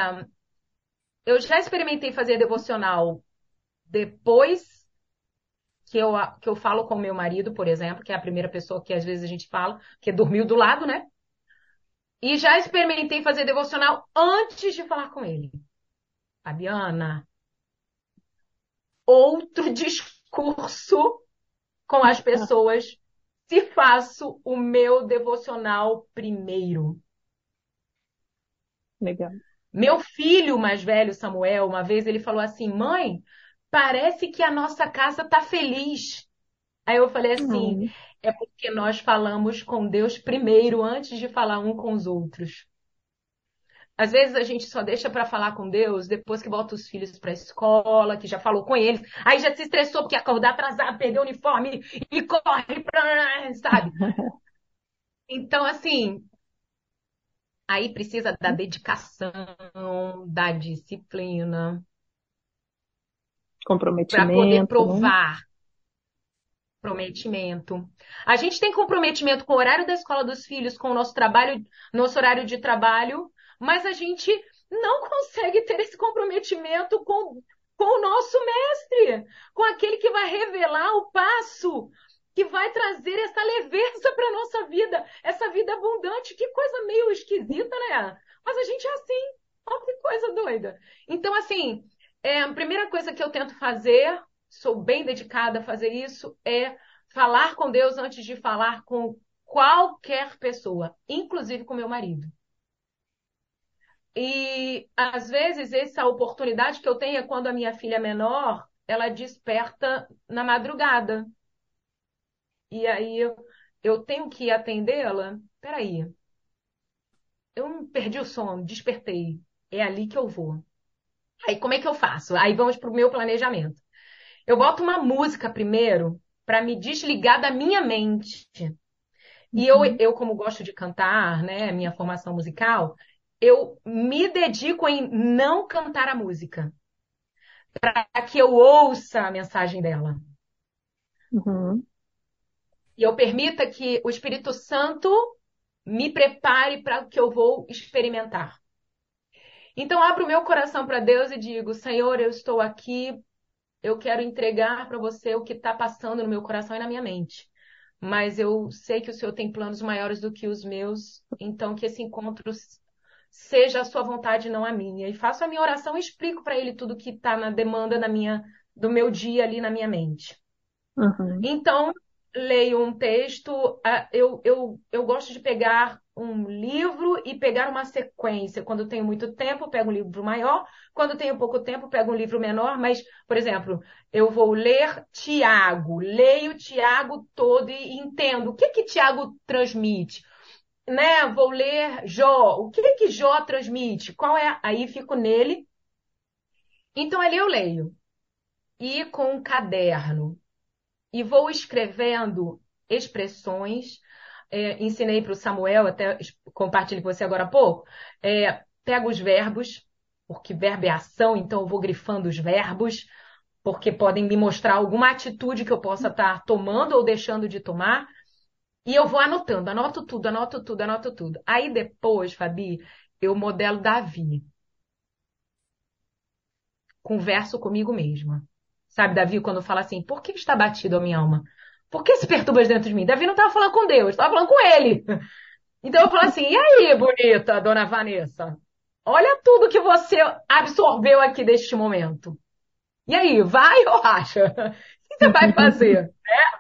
Speaker 3: eu já experimentei fazer devocional depois que eu, que eu falo com meu marido, por exemplo, que é a primeira pessoa que às vezes a gente fala, que dormiu do lado, né? E já experimentei fazer devocional antes de falar com ele. Fabiana, outro discurso com as pessoas se faço o meu devocional primeiro.
Speaker 4: Legal.
Speaker 3: Meu filho mais velho, Samuel, uma vez ele falou assim: mãe, parece que a nossa casa tá feliz. Aí eu falei assim: é porque nós falamos com Deus primeiro, antes de falar um com os outros. Às vezes a gente só deixa para falar com Deus depois que bota os filhos para a escola, que já falou com eles, aí já se estressou porque acordar atrasado, perdeu o uniforme e corre pra, sabe? Então, assim, Aí precisa da dedicação, da disciplina.
Speaker 4: Comprometimento.
Speaker 3: Para poder né? provar. Né? Comprometimento. A gente tem comprometimento com o horário da escola dos filhos, com o nosso trabalho, nosso horário de trabalho, mas a gente não consegue ter esse comprometimento com, com o nosso mestre, com aquele que vai revelar o passo que vai trazer essa leveza para nossa vida, essa vida abundante. Que coisa meio esquisita, né? Mas a gente é assim. Olha que coisa doida. Então, assim, é, a primeira coisa que eu tento fazer, sou bem dedicada a fazer isso, é falar com Deus antes de falar com qualquer pessoa, inclusive com meu marido. E às vezes essa oportunidade que eu tenho é quando a minha filha é menor, ela desperta na madrugada. E aí eu, eu tenho que atendê-la. Peraí. Eu perdi o sono, despertei. É ali que eu vou. Aí como é que eu faço? Aí vamos para o meu planejamento. Eu boto uma música primeiro para me desligar da minha mente. E eu, uhum. eu, como gosto de cantar, né, minha formação musical, eu me dedico em não cantar a música. Para que eu ouça a mensagem dela.
Speaker 4: Uhum.
Speaker 3: E eu permita que o Espírito Santo me prepare para o que eu vou experimentar. Então, abro o meu coração para Deus e digo: Senhor, eu estou aqui, eu quero entregar para você o que está passando no meu coração e na minha mente. Mas eu sei que o Senhor tem planos maiores do que os meus, então que esse encontro seja a sua vontade, não a minha. E faço a minha oração e explico para ele tudo que está na demanda da minha, do meu dia ali na minha mente.
Speaker 4: Uhum.
Speaker 3: Então, leio um texto, eu, eu, eu gosto de pegar um livro e pegar uma sequência. Quando tenho muito tempo, pego um livro maior. Quando tenho pouco tempo, pego um livro menor. Mas, por exemplo, eu vou ler Tiago, leio Tiago todo e entendo o que que Tiago transmite né, vou ler Jó. O que que Jó transmite? Qual é? Aí fico nele. Então ali eu leio. E com um caderno. E vou escrevendo expressões. É, ensinei para o Samuel, até compartilhei com você agora há pouco. É, pego os verbos, porque verbo é ação, então eu vou grifando os verbos, porque podem me mostrar alguma atitude que eu possa estar tomando ou deixando de tomar. E eu vou anotando, anoto tudo, anoto tudo, anoto tudo. Aí depois, Fabi, eu modelo Davi. Converso comigo mesma. Sabe, Davi, quando fala assim, por que está batido a minha alma? Por que se perturbas dentro de mim? Davi não estava falando com Deus, estava falando com ele. Então eu falo assim, e aí, bonita, dona Vanessa? Olha tudo que você absorveu aqui deste momento. E aí, vai ou acha? O que você vai fazer? É?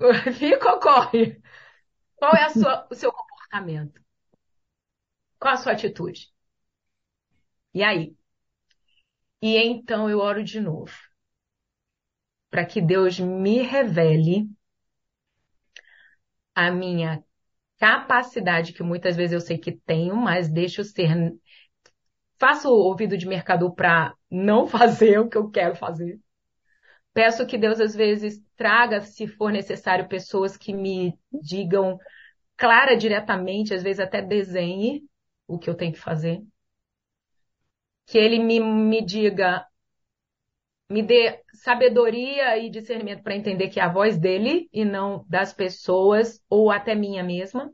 Speaker 3: Fica ou corre? Qual é sua, o seu comportamento? Qual a sua atitude? E aí? E então eu oro de novo. Para que Deus me revele a minha capacidade, que muitas vezes eu sei que tenho, mas deixo ser. Faço o ouvido de mercador para não fazer o que eu quero fazer. Peço que Deus às vezes traga, se for necessário, pessoas que me digam clara diretamente, às vezes até desenhe o que eu tenho que fazer. Que ele me, me diga, me dê sabedoria e discernimento para entender que é a voz dele e não das pessoas ou até minha mesma.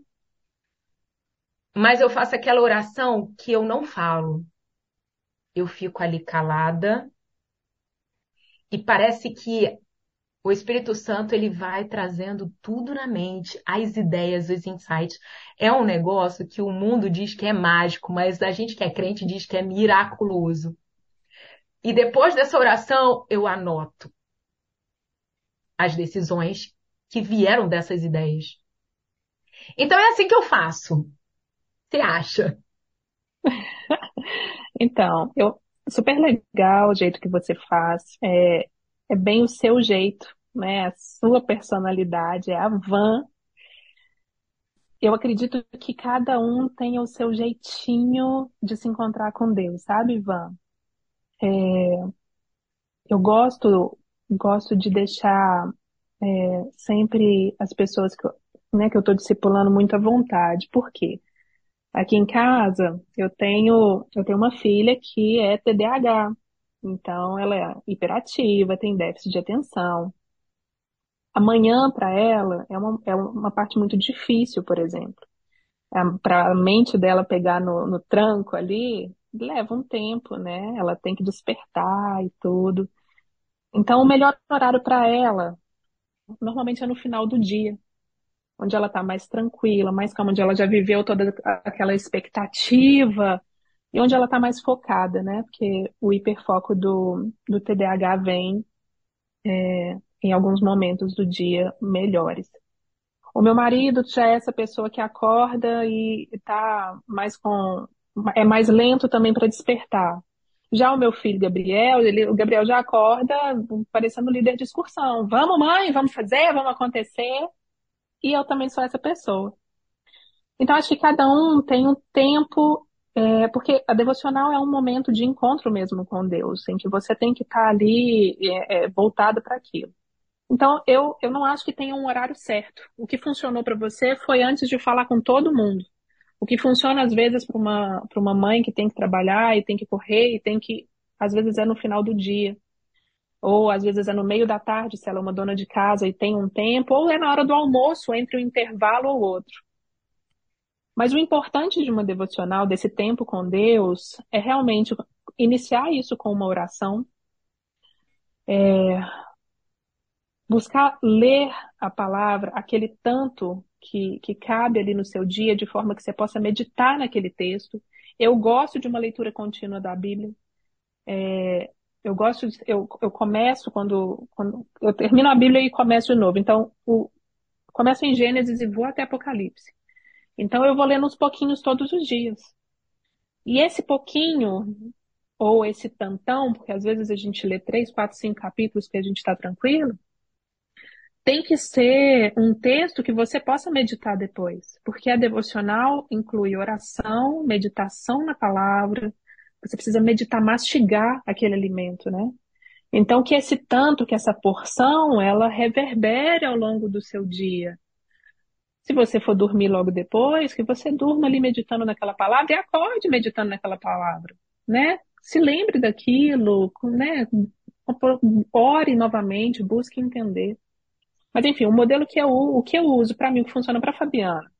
Speaker 3: Mas eu faço aquela oração que eu não falo. Eu fico ali calada e parece que o Espírito Santo ele vai trazendo tudo na mente, as ideias, os insights. É um negócio que o mundo diz que é mágico, mas a gente que é crente diz que é miraculoso. E depois dessa oração, eu anoto as decisões que vieram dessas ideias. Então é assim que eu faço. Você acha?
Speaker 4: Então, eu, super legal o jeito que você faz. É, é bem o seu jeito, né? A sua personalidade, é a van. Eu acredito que cada um tem o seu jeitinho de se encontrar com Deus, sabe, Ivan? É, eu gosto, gosto de deixar é, sempre as pessoas que, né, que eu estou discipulando muito à vontade. Por quê? Aqui em casa, eu tenho, eu tenho uma filha que é TDAH. Então, ela é hiperativa, tem déficit de atenção. Amanhã, para ela, é uma, é uma parte muito difícil, por exemplo. Para a mente dela pegar no, no tranco ali, leva um tempo, né? Ela tem que despertar e tudo. Então, o melhor horário para ela, normalmente é no final do dia, onde ela está mais tranquila, mais calma, onde ela já viveu toda aquela expectativa e onde ela está mais focada, né? Porque o hiperfoco do, do TDAH vem é, em alguns momentos do dia melhores. O meu marido já é essa pessoa que acorda e está mais com é mais lento também para despertar. Já o meu filho Gabriel, ele, o Gabriel já acorda parecendo líder de excursão. Vamos, mãe, vamos fazer, vamos acontecer. E eu também sou essa pessoa. Então, acho que cada um tem um tempo, é, porque a devocional é um momento de encontro mesmo com Deus, em que você tem que estar ali é, é, voltado para aquilo. Então, eu, eu não acho que tenha um horário certo. O que funcionou para você foi antes de falar com todo mundo. O que funciona às vezes para uma, uma mãe que tem que trabalhar e tem que correr e tem que, às vezes é no final do dia. Ou às vezes é no meio da tarde, se ela é uma dona de casa e tem um tempo, ou é na hora do almoço, entre um intervalo ou outro. Mas o importante de uma devocional, desse tempo com Deus, é realmente iniciar isso com uma oração, é, buscar ler a palavra, aquele tanto que, que cabe ali no seu dia, de forma que você possa meditar naquele texto. Eu gosto de uma leitura contínua da Bíblia. É, eu gosto, de, eu, eu começo quando, quando eu termino a Bíblia e começo de novo. Então, o, começo em Gênesis e vou até Apocalipse. Então, eu vou lendo uns pouquinhos todos os dias. E esse pouquinho, ou esse tantão, porque às vezes a gente lê três, quatro, cinco capítulos que a gente está tranquilo, tem que ser um texto que você possa meditar depois, porque a devocional inclui oração, meditação na palavra, você precisa meditar, mastigar aquele alimento, né? Então, que esse tanto, que essa porção, ela reverbere ao longo do seu dia. Se você for dormir logo depois, que você durma ali meditando naquela palavra e acorde meditando naquela palavra, né? Se lembre daquilo, né? Ore novamente, busque entender. Mas enfim, o modelo que eu, o que eu uso para mim, que funciona para Fabiana,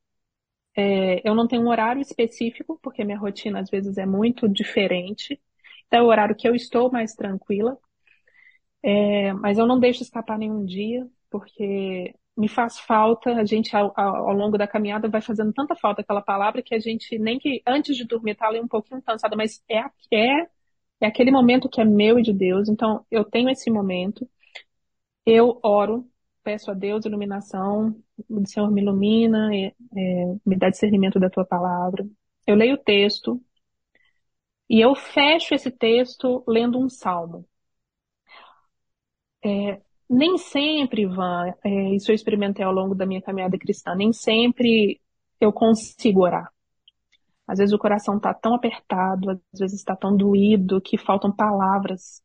Speaker 4: é, eu não tenho um horário específico, porque minha rotina às vezes é muito diferente. Então é o horário que eu estou mais tranquila. É, mas eu não deixo escapar nenhum dia, porque me faz falta, a gente ao, ao, longo da caminhada vai fazendo tanta falta aquela palavra que a gente nem que antes de dormir tá ali um pouquinho cansada, mas é, é, é aquele momento que é meu e de Deus, então eu tenho esse momento, eu oro, peço a Deus iluminação, o Senhor me ilumina, é, me dá discernimento da tua palavra. Eu leio o texto e eu fecho esse texto lendo um salmo. É, nem sempre, Ivan, é, isso eu experimentei ao longo da minha caminhada cristã, nem sempre eu consigo orar. Às vezes o coração está tão apertado, às vezes está tão doído que faltam palavras.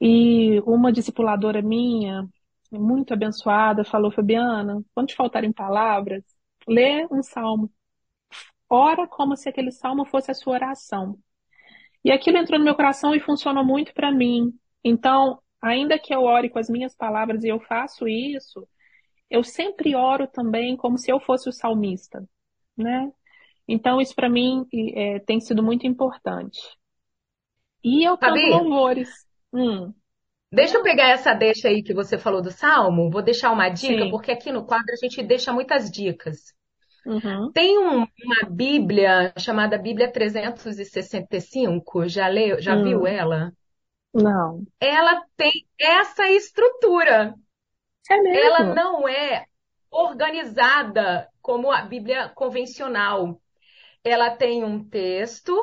Speaker 4: E uma discipuladora minha, muito abençoada, falou, Fabiana, quando te faltarem palavras, lê um salmo. Ora como se aquele salmo fosse a sua oração. E aquilo entrou no meu coração e funcionou muito para mim. Então, ainda que eu ore com as minhas palavras e eu faço isso, eu sempre oro também como se eu fosse o salmista, né? Então, isso para mim é, tem sido muito importante. E eu canto louvores. Hum.
Speaker 3: Deixa eu pegar essa deixa aí que você falou do Salmo. Vou deixar uma dica, Sim. porque aqui no quadro a gente deixa muitas dicas. Uhum. Tem um, uma Bíblia chamada Bíblia 365. Já leu, já hum. viu ela?
Speaker 4: Não.
Speaker 3: Ela tem essa estrutura.
Speaker 4: É mesmo?
Speaker 3: Ela não é organizada como a Bíblia convencional. Ela tem um texto,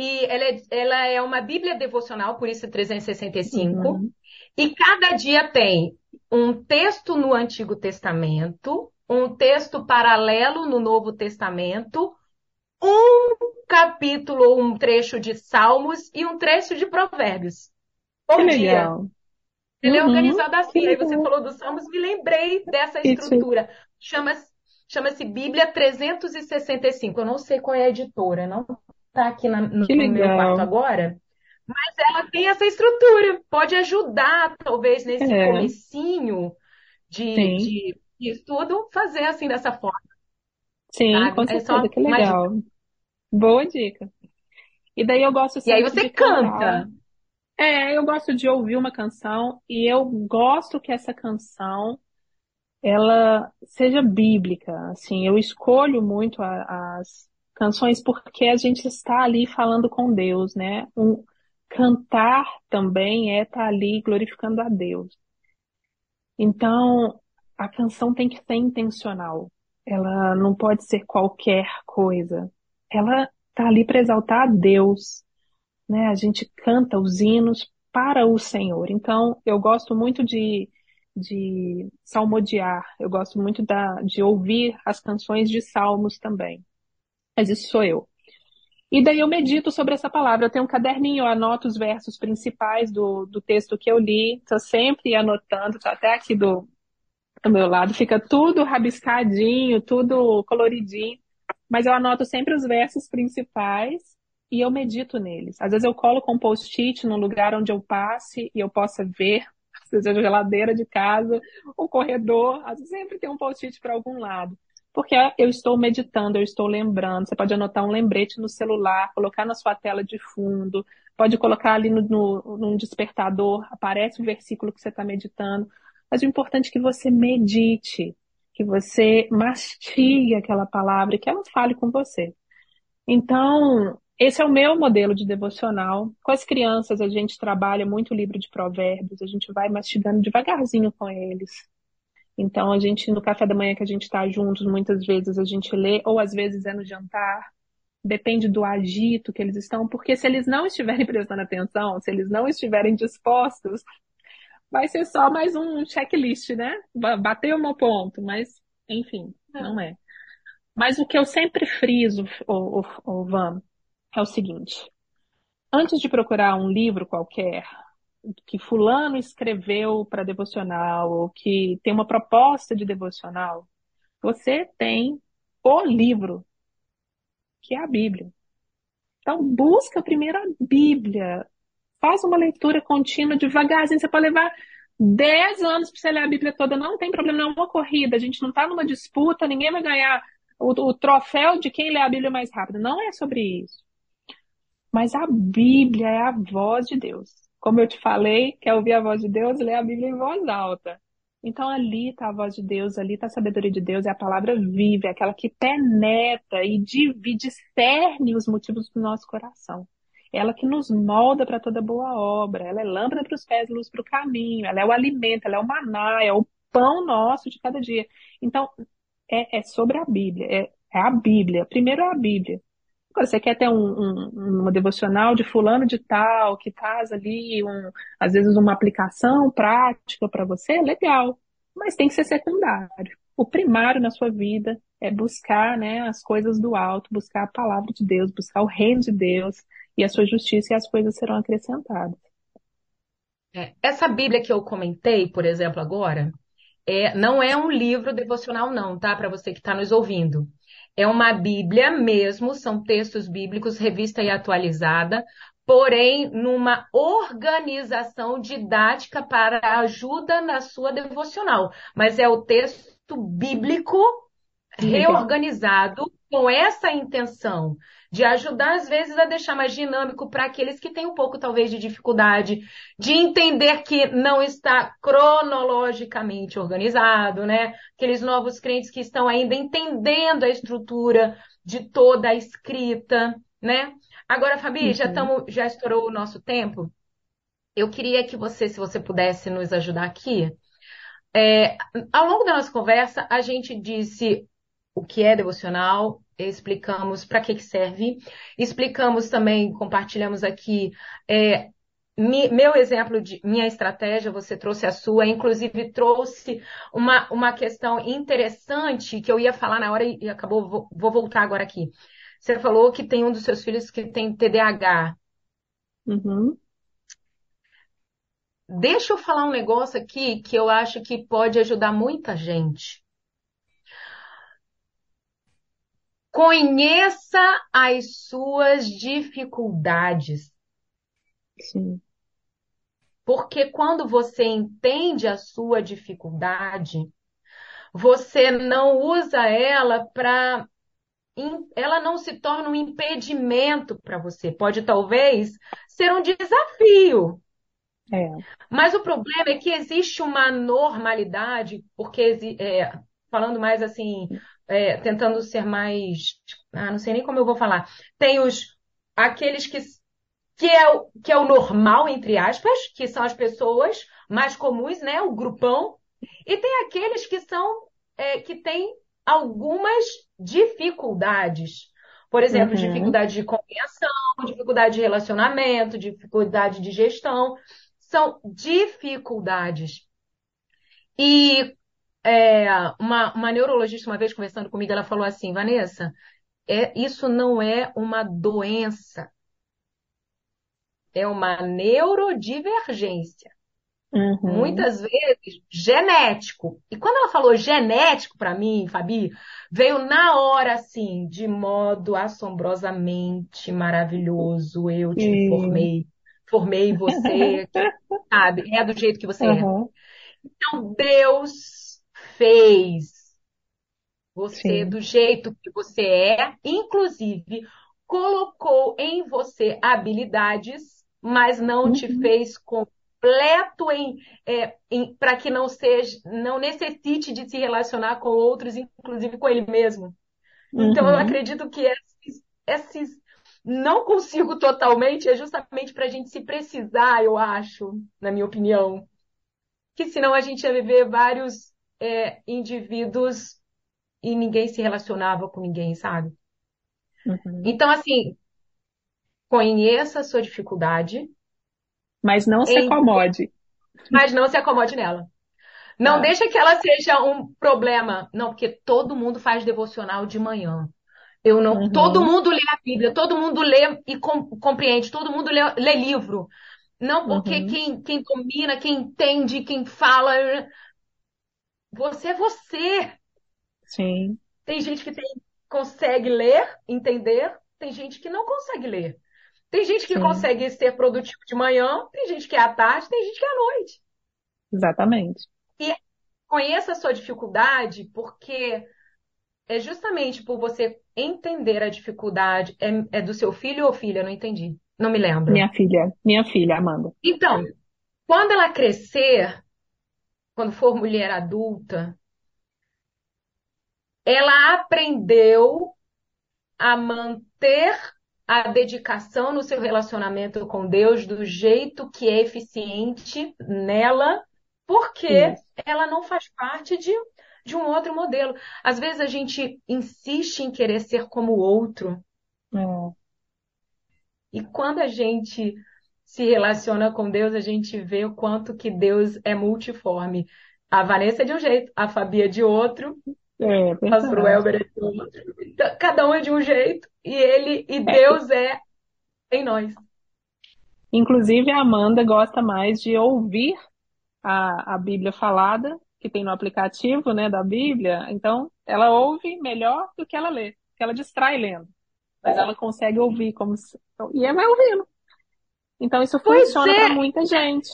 Speaker 3: e ela é, ela é uma Bíblia devocional, por isso 365. Uhum. E cada dia tem um texto no Antigo Testamento, um texto paralelo no Novo Testamento, um capítulo ou um trecho de Salmos e um trecho de Provérbios. Bom que dia. Legal. Ele é uhum. é organizado assim. Aí você falou dos Salmos, me lembrei dessa estrutura. Chama-se chama-se Bíblia 365. Eu não sei qual é a editora, não está aqui na, no, no meu quarto agora, mas ela tem essa estrutura, pode ajudar, talvez, nesse é. comecinho de, de, de estudo, fazer assim dessa forma.
Speaker 4: Sim, sabe? com é certeza, é que legal. Boa dica. E daí eu gosto
Speaker 3: E aí você
Speaker 4: cantar.
Speaker 3: canta.
Speaker 4: É, eu gosto de ouvir uma canção e eu gosto que essa canção ela seja bíblica. Assim, eu escolho muito a- as canções porque a gente está ali falando com Deus, né? Um, cantar também é estar ali glorificando a Deus. Então, a canção tem que ser intencional. Ela não pode ser qualquer coisa. Ela está ali para exaltar a Deus, né? A gente canta os hinos para o Senhor. Então, eu gosto muito de, de salmodiar, eu gosto muito da, de ouvir as canções de salmos também. Mas isso sou eu. E daí eu medito sobre essa palavra. Eu tenho um caderninho, eu anoto os versos principais do, do texto que eu li, estou sempre anotando, tá até aqui do, do meu lado, fica tudo rabiscadinho, tudo coloridinho, mas eu anoto sempre os versos principais e eu medito neles. Às vezes eu coloco um post-it no lugar onde eu passe e eu possa ver, seja a geladeira de casa, o corredor, às vezes sempre tem um post-it para algum lado. Porque eu estou meditando, eu estou lembrando. Você pode anotar um lembrete no celular, colocar na sua tela de fundo, pode colocar ali no, no, num despertador, aparece o versículo que você está meditando. Mas o importante é que você medite, que você mastigue aquela palavra e que ela fale com você. Então, esse é o meu modelo de devocional. Com as crianças, a gente trabalha muito o livro de provérbios, a gente vai mastigando devagarzinho com eles. Então, a gente, no café da manhã que a gente está juntos, muitas vezes a gente lê, ou às vezes é no jantar. Depende do agito que eles estão, porque se eles não estiverem prestando atenção, se eles não estiverem dispostos, vai ser só mais um checklist, né? Bateu o meu ponto, mas, enfim, não é. Mas o que eu sempre friso, o, o, o Van, é o seguinte: antes de procurar um livro qualquer que fulano escreveu para devocional ou que tem uma proposta de devocional, você tem o livro, que é a Bíblia. Então busca primeiro a Bíblia, faz uma leitura contínua devagarzinho, você pode levar 10 anos para você ler a Bíblia toda, não tem problema, não é uma corrida, a gente não está numa disputa, ninguém vai ganhar o, o troféu de quem lê a Bíblia mais rápido. Não é sobre isso. Mas a Bíblia é a voz de Deus. Como eu te falei, quer ouvir a voz de Deus, lê a Bíblia em voz alta. Então ali está a voz de Deus, ali está a sabedoria de Deus, é a palavra viva, é aquela que penetra e divide, discerne os motivos do nosso coração. Ela que nos molda para toda boa obra, ela é lâmpada para os pés, luz para o caminho, ela é o alimento, ela é o maná, é o pão nosso de cada dia. Então, é, é sobre a Bíblia, é, é, a Bíblia. Primeiro é a Bíblia. Agora, você quer ter um, um, uma devocional de fulano de tal, que traz ali, um, às vezes, uma aplicação prática para você, legal. Mas tem que ser secundário. O primário na sua vida é buscar né, as coisas do alto, buscar a palavra de Deus, buscar o reino de Deus e a sua justiça e as coisas serão acrescentadas.
Speaker 3: É, essa Bíblia que eu comentei, por exemplo, agora, é, não é um livro devocional, não, tá? Para você que está nos ouvindo. É uma Bíblia mesmo, são textos bíblicos, revista e atualizada, porém numa organização didática para ajuda na sua devocional. Mas é o texto bíblico reorganizado com essa intenção de ajudar, às vezes, a deixar mais dinâmico para aqueles que têm um pouco, talvez, de dificuldade de entender que não está cronologicamente organizado, né? Aqueles novos crentes que estão ainda entendendo a estrutura de toda a escrita, né? Agora, Fabi, uhum. já, tamo, já estourou o nosso tempo. Eu queria que você, se você pudesse nos ajudar aqui, é, ao longo da nossa conversa, a gente disse o que é devocional, explicamos para que, que serve, explicamos também, compartilhamos aqui é, meu exemplo de minha estratégia, você trouxe a sua, inclusive trouxe uma, uma questão interessante que eu ia falar na hora e, e acabou, vou, vou, voltar agora aqui. Você falou que tem um dos seus filhos que tem TDAH.
Speaker 4: Uhum.
Speaker 3: Deixa eu falar um negócio aqui que eu acho que pode ajudar muita gente. Conheça as suas dificuldades.
Speaker 4: Sim.
Speaker 3: Porque quando você entende a sua dificuldade, você não usa ela para ela não se torna um impedimento para você. Pode talvez ser um desafio.
Speaker 4: É.
Speaker 3: Mas o problema é que existe uma normalidade, porque é, falando mais assim, é, tentando ser mais, ah, não sei nem como eu vou falar. Tem os aqueles que que é, o, que é o normal, entre aspas, que são as pessoas mais comuns, né? O grupão. E tem aqueles que são, é, que têm algumas dificuldades. Por exemplo, uhum. dificuldade de compreensão, dificuldade de relacionamento, dificuldade de gestão. São dificuldades. E é, uma, uma neurologista, uma vez conversando comigo, ela falou assim, Vanessa, é, isso não é uma doença, é uma neurodivergência.
Speaker 4: Uhum.
Speaker 3: Muitas vezes genético. E quando ela falou genético para mim, Fabi, veio na hora assim, de modo assombrosamente maravilhoso. Eu te uhum. formei, formei você, sabe? É do jeito que você uhum. é. Então Deus fez você Sim. do jeito que você é, inclusive colocou em você habilidades mas não uhum. te fez completo em, é, em para que não seja, não necessite de se relacionar com outros, inclusive com ele mesmo. Uhum. Então eu uhum. acredito que esses, esses não consigo totalmente é justamente para a gente se precisar, eu acho, na minha opinião, que senão a gente ia viver vários é, indivíduos e ninguém se relacionava com ninguém, sabe?
Speaker 4: Uhum.
Speaker 3: Então, assim, Conheça a sua dificuldade.
Speaker 4: Mas não se acomode.
Speaker 3: Mas não se acomode nela. Não ah. deixa que ela seja um problema. Não, porque todo mundo faz devocional de manhã. Eu não. Uhum. Todo mundo lê a Bíblia, todo mundo lê e com, compreende, todo mundo lê, lê livro. Não porque uhum. quem, quem domina, quem entende, quem fala. Você é você.
Speaker 4: Sim.
Speaker 3: Tem gente que tem, consegue ler, entender, tem gente que não consegue ler. Tem gente que Sim. consegue ser produtivo de manhã, tem gente que é à tarde, tem gente que é à noite.
Speaker 4: Exatamente.
Speaker 3: E conheça a sua dificuldade, porque é justamente por você entender a dificuldade. É, é do seu filho ou filha? Não entendi. Não me lembro.
Speaker 4: Minha filha. Minha filha, Amanda.
Speaker 3: Então, quando ela crescer, quando for mulher adulta, ela aprendeu a manter a dedicação no seu relacionamento com Deus do jeito que é eficiente nela, porque ela não faz parte de, de um outro modelo. Às vezes a gente insiste em querer ser como o outro.
Speaker 4: É.
Speaker 3: E quando a gente se relaciona com Deus, a gente vê o quanto que Deus é multiforme. A Vanessa é de um jeito, a Fabi é de outro,
Speaker 4: é,
Speaker 3: Pastor Elber é de outro. Então, cada um é de um jeito e ele e é. Deus é em nós.
Speaker 4: Inclusive a Amanda gosta mais de ouvir a, a Bíblia falada que tem no aplicativo, né, da Bíblia. Então ela ouve melhor do que ela lê, que ela distrai lendo, mas ela consegue ouvir como se... e ela vai ouvindo. Então isso pois funciona é. para muita gente.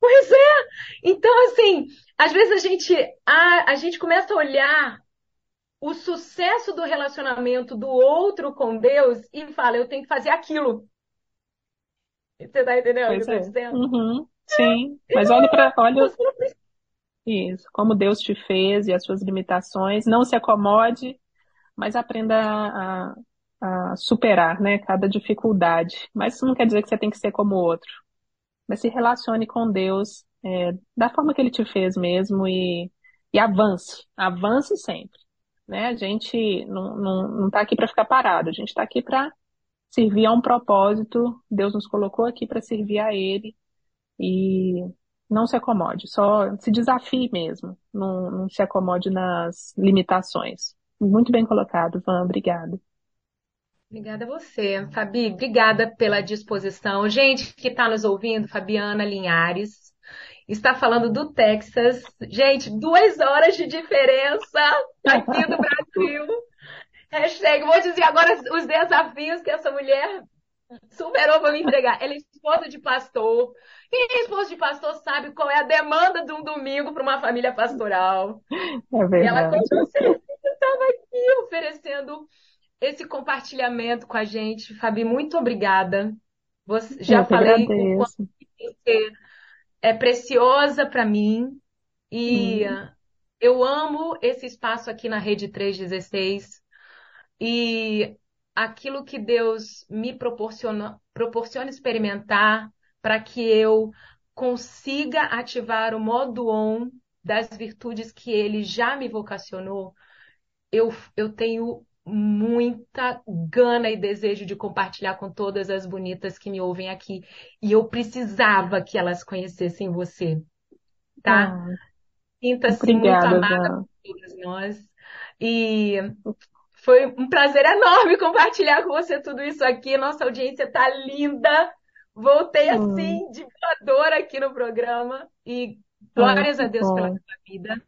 Speaker 3: Pois é. Então assim, às vezes a gente, a, a gente começa a olhar o sucesso do relacionamento do outro com Deus e fala, eu tenho que fazer aquilo. Você tá entendendo o que eu
Speaker 4: é.
Speaker 3: tô dizendo?
Speaker 4: Uhum, sim. Mas olhe para. Olha... Isso, como Deus te fez e as suas limitações. Não se acomode, mas aprenda a, a superar, né, cada dificuldade. Mas isso não quer dizer que você tem que ser como o outro. Mas se relacione com Deus é, da forma que ele te fez mesmo e, e avance, avance sempre. Né? A gente não, não, não tá aqui para ficar parado, a gente está aqui para servir a um propósito. Deus nos colocou aqui para servir a Ele e não se acomode, só se desafie mesmo, não, não se acomode nas limitações. Muito bem colocado, Van, obrigada.
Speaker 3: Obrigada a você, Fabi. Obrigada pela disposição. Gente que está nos ouvindo, Fabiana Linhares, está falando do Texas. Gente, duas horas de diferença aqui do Brasil. Hashtag, vou dizer agora os desafios que essa mulher superou para me entregar. Ela é esposa de pastor. E esposa de pastor sabe qual é a demanda de um domingo para uma família pastoral.
Speaker 4: É verdade.
Speaker 3: ela com certeza estava aqui oferecendo esse compartilhamento com a gente. Fabi, muito obrigada. Você, já falei o quanto você é preciosa para mim e hum. eu amo esse espaço aqui na Rede 316 e aquilo que Deus me proporciona, proporciona experimentar para que eu consiga ativar o modo on das virtudes que Ele já me vocacionou, eu, eu tenho muita gana e desejo de compartilhar com todas as bonitas que me ouvem aqui. E eu precisava que elas conhecessem você, tá? Ah, Sinta-se muito amada por todas nós. E foi um prazer enorme compartilhar com você tudo isso aqui. Nossa audiência tá linda. Voltei hum. assim, de voadora aqui no programa. E glórias ah, a Deus bom. pela sua vida.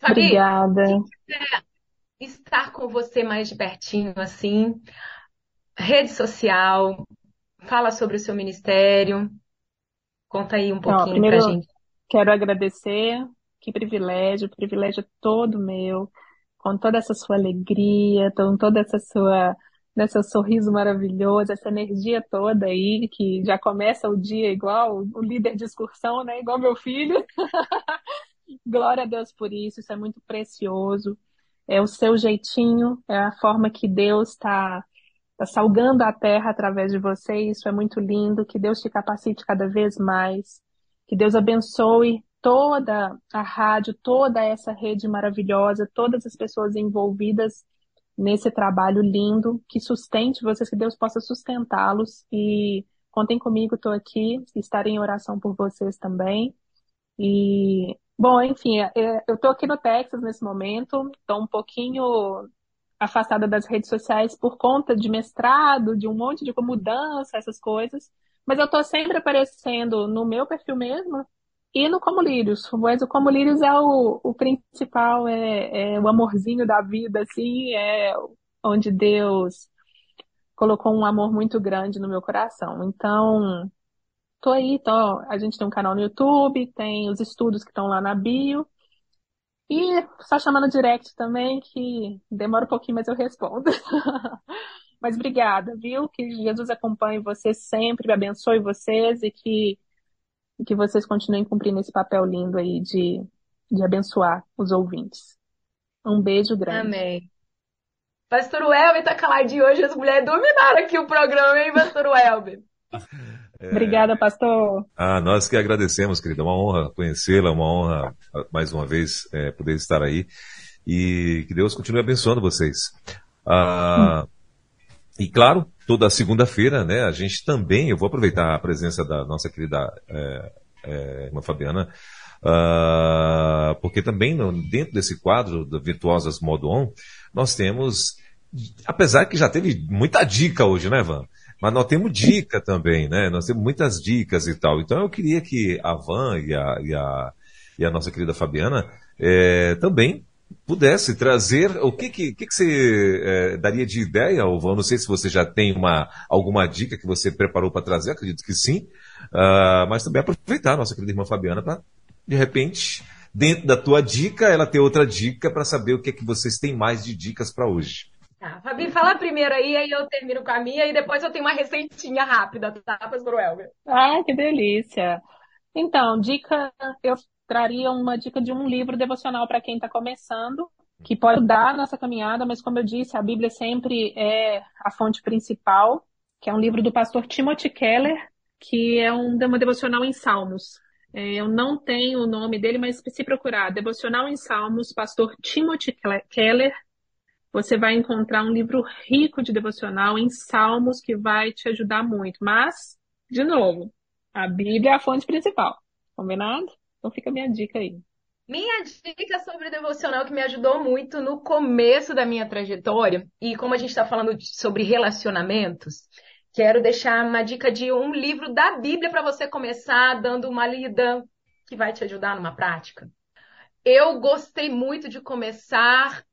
Speaker 4: Fabi, Obrigada. Quem
Speaker 3: quiser estar com você mais de pertinho, assim, rede social, fala sobre o seu ministério. Conta aí um pouquinho primeiro, pra gente.
Speaker 4: Quero agradecer, que privilégio, privilégio todo meu com toda essa sua alegria, com toda essa sua, né, seu sorriso maravilhoso, essa energia toda aí, que já começa o dia igual o líder de excursão, né? Igual meu filho. Glória a Deus por isso, isso é muito precioso. É o seu jeitinho, é a forma que Deus está tá salgando a terra através de você, isso é muito lindo. Que Deus te capacite cada vez mais. Que Deus abençoe toda a rádio, toda essa rede maravilhosa, todas as pessoas envolvidas nesse trabalho lindo, que sustente vocês, que Deus possa sustentá-los e contem comigo, estou aqui, estarei em oração por vocês também. E, bom, enfim, é, é, eu estou aqui no Texas nesse momento, estou um pouquinho afastada das redes sociais por conta de mestrado, de um monte de mudança, essas coisas, mas eu estou sempre aparecendo no meu perfil mesmo, e no Como Lírios, mas o Como Lírios é o, o principal, é, é o amorzinho da vida, assim, é onde Deus colocou um amor muito grande no meu coração. Então, tô aí, tô, a gente tem um canal no YouTube, tem os estudos que estão lá na bio. E só chamando direct também, que demora um pouquinho, mas eu respondo. mas obrigada, viu? Que Jesus acompanhe vocês sempre, abençoe vocês e que e que vocês continuem cumprindo esse papel lindo aí de, de abençoar os ouvintes. Um beijo grande.
Speaker 3: Amém. Pastor Welber tá caladinho hoje, as mulheres dominaram aqui o programa, hein, Pastor Welber?
Speaker 4: É... Obrigada, pastor.
Speaker 2: Ah, nós que agradecemos, querida. Uma honra conhecê-la, uma honra, mais uma vez, é, poder estar aí. E que Deus continue abençoando vocês. Ah. E claro, toda segunda-feira, né, a gente também, eu vou aproveitar a presença da nossa querida é, é, irmã Fabiana, uh, porque também no, dentro desse quadro do Virtuosas Modo On, nós temos, apesar que já teve muita dica hoje, né, Van? Mas nós temos dica também, né? Nós temos muitas dicas e tal. Então eu queria que a Van e a, e a, e a nossa querida Fabiana é, também pudesse trazer, o que, que, que, que você é, daria de ideia, ou não sei se você já tem uma, alguma dica que você preparou para trazer, acredito que sim, uh, mas também aproveitar a nossa querida irmã Fabiana para, de repente, dentro da tua dica, ela ter outra dica para saber o que é que vocês têm mais de dicas para hoje.
Speaker 3: Tá, Fabi, fala primeiro aí, aí eu termino com a minha e depois eu tenho uma receitinha rápida, tá, pastor Elber?
Speaker 4: Ah, que delícia! Então, dica, eu traria uma dica de um livro devocional para quem está começando, que pode dar nessa caminhada, mas como eu disse, a Bíblia sempre é a fonte principal, que é um livro do pastor Timothy Keller, que é um, uma devocional em Salmos. É, eu não tenho o nome dele, mas se procurar Devocional em Salmos, pastor Timothy Keller, você vai encontrar um livro rico de devocional em Salmos que vai te ajudar muito. Mas, de novo, a Bíblia é a fonte principal. Combinado? Então fica a minha dica aí.
Speaker 3: Minha dica sobre devocional que me ajudou muito no começo da minha trajetória, e como a gente está falando sobre relacionamentos, quero deixar uma dica de um livro da Bíblia para você começar dando uma lida que vai te ajudar numa prática. Eu gostei muito de começar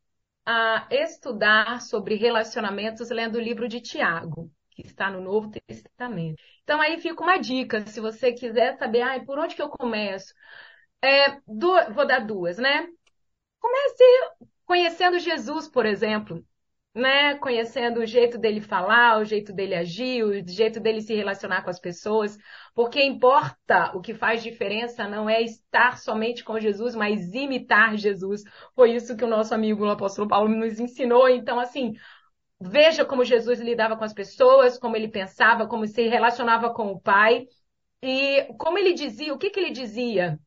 Speaker 3: a estudar sobre relacionamentos lendo o livro de Tiago, que está no Novo Testamento. Então aí fica uma dica, se você quiser saber, ah, por onde que eu começo? É, vou dar duas, né? Comece conhecendo Jesus, por exemplo. Né? Conhecendo o jeito dele falar, o jeito dele agir, o jeito dele se relacionar com as pessoas. Porque importa, o que faz diferença não é estar somente com Jesus, mas imitar Jesus. Foi isso que o nosso amigo o apóstolo Paulo nos ensinou. Então, assim, veja como Jesus lidava com as pessoas, como ele pensava, como se relacionava com o Pai. E como ele dizia, o que, que ele dizia?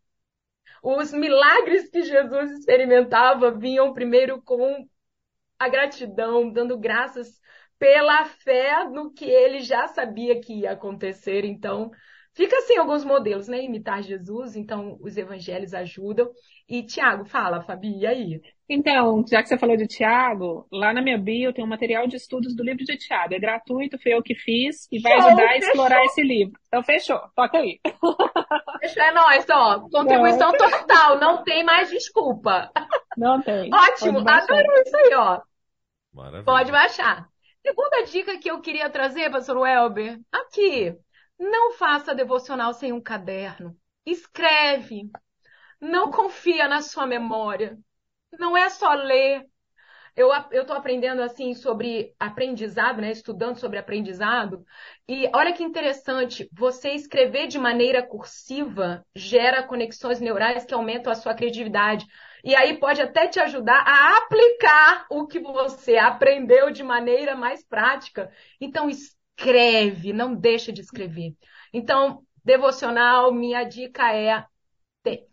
Speaker 3: Os milagres que Jesus experimentava vinham primeiro com a gratidão, dando graças pela fé no que ele já sabia que ia acontecer. Então, fica assim alguns modelos, né? Imitar Jesus, então os evangelhos ajudam. E Tiago, fala, Fabi, e aí?
Speaker 4: Então, já que você falou de Tiago, lá na minha bio tem um material de estudos do livro de Tiago. É gratuito, foi eu que fiz e vai
Speaker 3: Show,
Speaker 4: ajudar a
Speaker 3: fechou.
Speaker 4: explorar esse livro. Então, fechou. Toca aí.
Speaker 3: Fechou, é nóis, ó. Contribuição total, não tem mais desculpa.
Speaker 4: Não tem.
Speaker 3: Ótimo, adorei isso aí, ó.
Speaker 2: Maravilha.
Speaker 3: Pode baixar. Segunda dica que eu queria trazer, pastor Welber, aqui. Não faça devocional sem um caderno. Escreve. Não confia na sua memória. Não é só ler. Eu, tô aprendendo assim sobre aprendizado, né? Estudando sobre aprendizado. E olha que interessante, você escrever de maneira cursiva gera conexões neurais que aumentam a sua criatividade. E aí pode até te ajudar a aplicar o que você aprendeu de maneira mais prática. Então escreve, não deixa de escrever. Então, devocional, minha dica é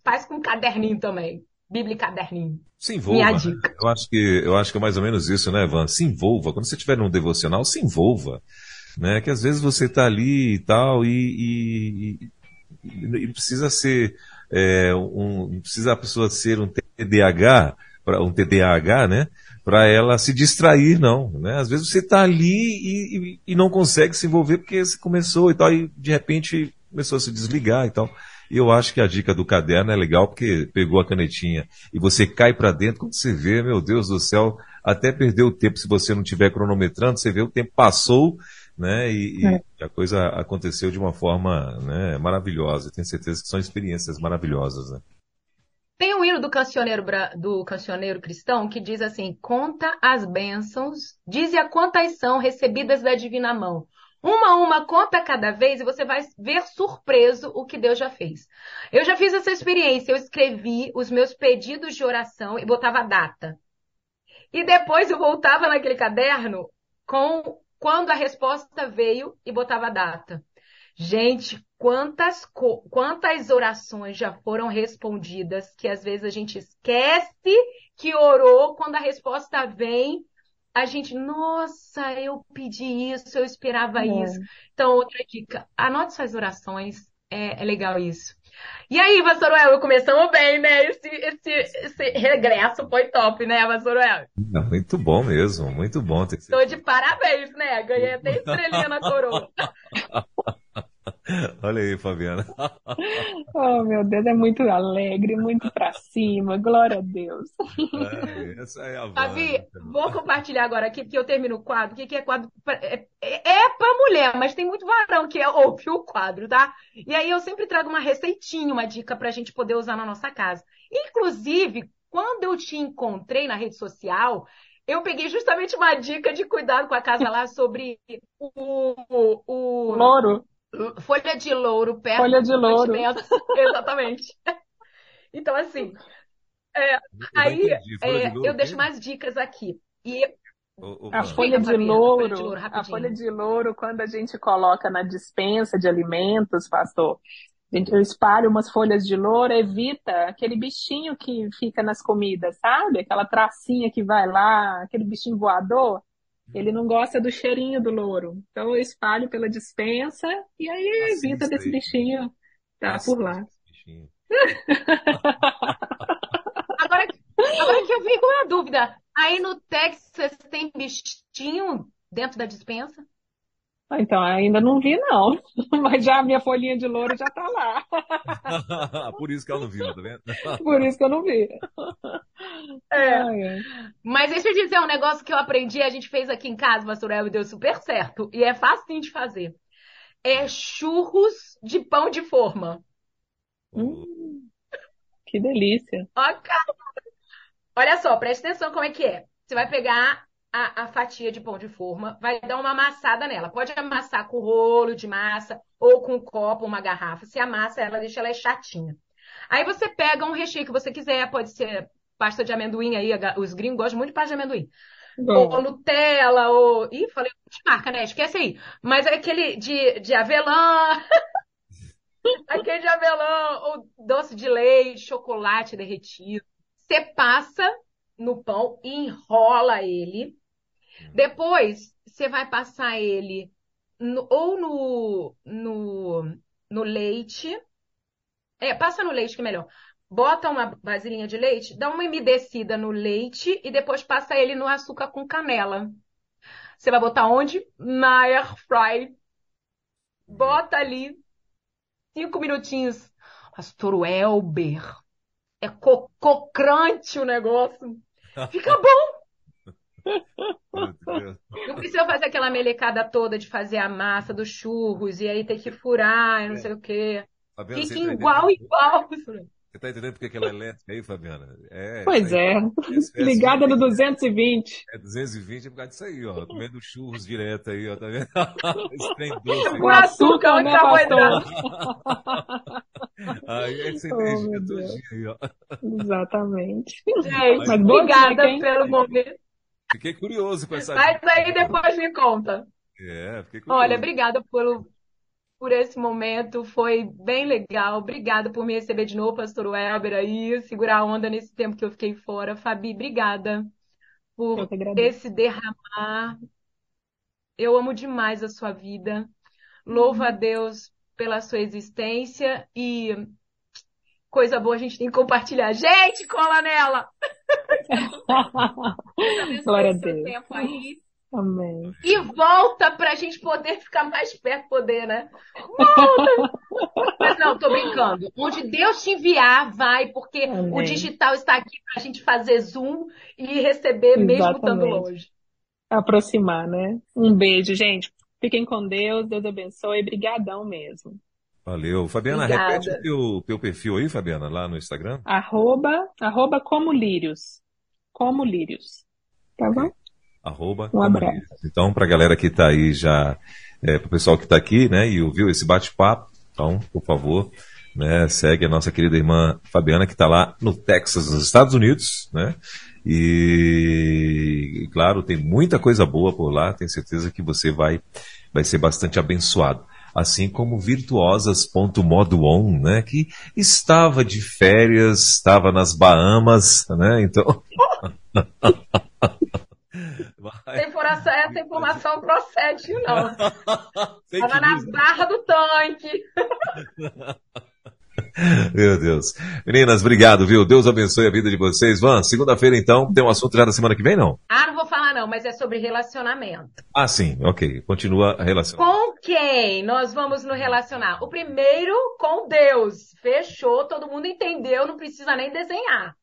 Speaker 3: faz com caderninho também. Bíblia e caderninho.
Speaker 2: Se envolva.
Speaker 3: Minha
Speaker 2: né?
Speaker 3: dica.
Speaker 2: Eu acho que eu acho que é mais ou menos isso, né, Ivan? Se envolva. Quando você estiver num devocional, se envolva. Né? Que às vezes você está ali e tal, e, e, e- e precisa ser é, um. Precisa a pessoa ser um TDAH, pra- um TDAH, né? Para ela se distrair, não. Né? Às vezes você está ali e, e- e não consegue se envolver porque você começou e tal, e de repente começou a se desligar e tal. E eu acho que a dica do caderno é legal porque pegou a canetinha e você cai para dentro, quando você vê, meu Deus do céu, até perdeu o tempo se você não estiver cronometrando, você vê o tempo passou, né? E, e
Speaker 4: É.
Speaker 2: a coisa aconteceu de uma forma né, maravilhosa. Tenho certeza que são experiências maravilhosas, né?
Speaker 3: Tem um hino do cancioneiro, do cancioneiro cristão que diz assim: Conta as bênçãos, dize a quantas são recebidas da divina mão. Uma a uma, conta cada vez e você vai ver surpreso o que Deus já fez. Eu já fiz essa experiência. Eu escrevi os meus pedidos de oração e botava data. E depois eu voltava naquele caderno com quando a resposta veio e botava data. Gente, quantas, quantas orações já foram respondidas que às vezes a gente esquece que orou, quando a resposta vem, a gente, nossa, eu pedi isso, eu esperava
Speaker 4: É.
Speaker 3: isso. Então, outra dica, anote suas orações, é, é legal isso. E aí, Pastor Well, começamos bem, né? Esse, esse, esse regresso foi top, né?
Speaker 2: Não, muito bom mesmo, muito bom.
Speaker 3: Tô de parabéns, né? Ganhei até estrelinha na coroa.
Speaker 2: Olha aí, Fabiana.
Speaker 4: Oh, meu Deus, é muito alegre, muito pra cima. Glória a Deus.
Speaker 2: É, essa é a
Speaker 3: Fabi,
Speaker 2: Wanda.
Speaker 3: vou compartilhar agora aqui, porque eu termino o quadro. O que que é quadro? pra- É, é, é pra mulher, mas tem muito varão que é, ouve o quadro, tá? E aí eu sempre trago uma receitinha, uma dica pra gente poder usar na nossa casa. Inclusive, quando eu te encontrei na rede social, eu peguei justamente uma dica de cuidado com a casa lá sobre o, o, o-
Speaker 4: Louro,
Speaker 3: folha de louro perto
Speaker 4: folha de louro.
Speaker 3: Exatamente. Então, assim,
Speaker 2: Eu não
Speaker 3: aí é,
Speaker 2: de
Speaker 3: eu deixo mais dicas aqui. E
Speaker 2: Ô, ô,
Speaker 4: A folha
Speaker 3: Fabiana,
Speaker 4: louro,
Speaker 3: folha de louro,
Speaker 4: a folha de louro, quando a gente coloca na dispensa de alimentos, pastor, a gente- eu espalho umas folhas de louro, evita aquele bichinho que fica nas comidas, sabe? Aquela tracinha que vai lá, aquele bichinho voador. Ele não gosta do cheirinho do louro. Então eu espalho pela dispensa e aí
Speaker 2: Assista
Speaker 4: evita desse
Speaker 2: aí.
Speaker 4: bichinho tá por lá.
Speaker 2: Assista esse bichinho.
Speaker 3: Agora, agora que eu fico na dúvida, aí no Texas tem bichinho dentro da dispensa?
Speaker 4: Ah, Então, ainda não vi, não. Mas já a minha folhinha de louro já tá lá.
Speaker 2: Por isso que ela não viu, tá vendo?
Speaker 4: Por isso que eu não vi.
Speaker 3: É.
Speaker 4: Ai, ai.
Speaker 3: Mas deixa eu dizer um negócio que eu aprendi, a gente fez aqui em casa, Pastor El, e deu super certo. E é fácil de fazer. É churros de pão de forma.
Speaker 4: Hum, que delícia.
Speaker 3: Ó, cara. Olha só, presta atenção como é que é. Você vai pegar a, a, fatia de pão de forma, vai dar uma amassada nela. Pode amassar com rolo de massa ou com um copo, uma garrafa. Se amassa ela, deixa ela chatinha. Aí você pega um recheio que você quiser, pode ser pasta de amendoim aí, os gringos gostam muito de pasta de amendoim. Bom. Ou Nutella, ou. Ih, falei de marca, né? Esquece aí. Mas é aquele de, de avelã. aquele de avelã, ou doce de leite, chocolate derretido. Você passa no pão e enrola ele. Depois, você vai passar ele no, ou no, no, no leite. É, passa no leite que é melhor. Bota uma vasilhinha de leite, dá uma umedecida no leite e depois passa ele no açúcar com canela. Você vai botar onde? Na air fry. Bota ali cinco minutinhos. Pastor Welber. É cococrante o negócio. Fica bom. Não precisa fazer aquela melecada toda de fazer a massa dos churros e aí ter que furar e não é. sei o quê. Tá Fica igual, igual.
Speaker 2: Você tá entendendo porque que ela é elétrica aí, Fabiana?
Speaker 4: É, pois é. é Ligada no 220.
Speaker 2: É 220 é por causa disso aí, ó. Comendo churros direto aí, ó. Tá vendo? Esse
Speaker 3: trem doce. O açúcar, né, pastor?
Speaker 2: aí é que você oh,
Speaker 4: entende aí, ó. Exatamente.
Speaker 3: Gente, Mas obrigada dica, pelo momento.
Speaker 2: Fiquei curioso com essa
Speaker 3: Mas aí depois me conta.
Speaker 2: É, fiquei curioso.
Speaker 3: Olha, obrigada pelo, por esse momento, foi bem legal. Obrigada por me receber de novo, pastor Weber, aí, segurar a onda nesse tempo que eu fiquei fora. Fabi, obrigada por esse derramar. Eu amo demais a sua vida. Louvo a uhum. Deus pela sua existência e coisa boa a gente tem que compartilhar. Gente, cola nela!
Speaker 4: Glória a Deus. Tempo aí. Amém.
Speaker 3: E volta para a gente poder ficar mais perto, poder, né? Volta! Mas não, tô brincando. Onde Deus te enviar, vai, porque Amém. o digital está aqui para a gente fazer zoom e receber Exatamente. mesmo estando longe.
Speaker 4: Aproximar, né? Um beijo, gente. Fiquem com Deus, Deus abençoe. Brigadão mesmo.
Speaker 2: Valeu. Fabiana, Obrigada. repete o teu, teu perfil aí, Fabiana, lá no Instagram.
Speaker 4: Arroba, arroba como lírios. Como lírios. Tá bom?
Speaker 2: Arroba.
Speaker 4: Um abraço.
Speaker 2: Então, para a galera que está aí já, é, para o pessoal que está aqui, né, e ouviu esse bate-papo, então, por favor, né, segue a nossa querida irmã Fabiana, que está lá no Texas, nos Estados Unidos, né, e, e, claro, tem muita coisa boa por lá, tenho certeza que você vai, vai ser bastante abençoado. Assim como virtuosas.modoon, né, que estava de férias, estava nas Bahamas, né, então...
Speaker 3: Essa, essa informação procede, não. Estava na barra do tanque.
Speaker 2: Meu Deus. Meninas, obrigado, viu? Deus abençoe a vida de vocês. Van, segunda-feira então, tem um assunto já da semana que vem, não?
Speaker 3: Ah, não vou falar não, mas é sobre relacionamento.
Speaker 2: Ah, sim, ok. Continua a relação.
Speaker 3: Com quem nós vamos nos relacionar? O primeiro, com Deus. Fechou, todo mundo entendeu, não precisa nem desenhar.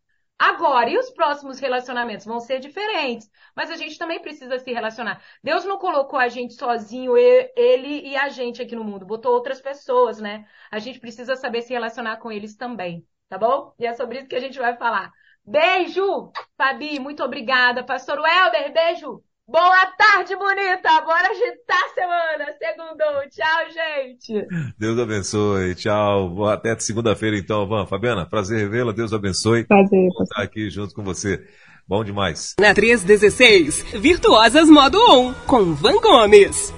Speaker 3: Agora, e os próximos relacionamentos vão ser diferentes, mas a gente também precisa se relacionar. Deus não colocou a gente sozinho, ele e a gente aqui no mundo, botou outras pessoas, né? A gente precisa saber se relacionar com eles também, tá bom? E é sobre isso que a gente vai falar. Beijo, Fabi, muito obrigada. Pastor Welber, beijo. Boa tarde, bonita! Bora agitar a semana! Segundou! Tchau, gente!
Speaker 2: Deus abençoe, tchau. Até segunda-feira, então, Van. Fabiana, prazer revê-la. Deus abençoe.
Speaker 4: Prazer.
Speaker 2: Estar aqui junto com você. Bom demais.
Speaker 1: Na 316, Virtuosas Modo 1, com Van Gomes.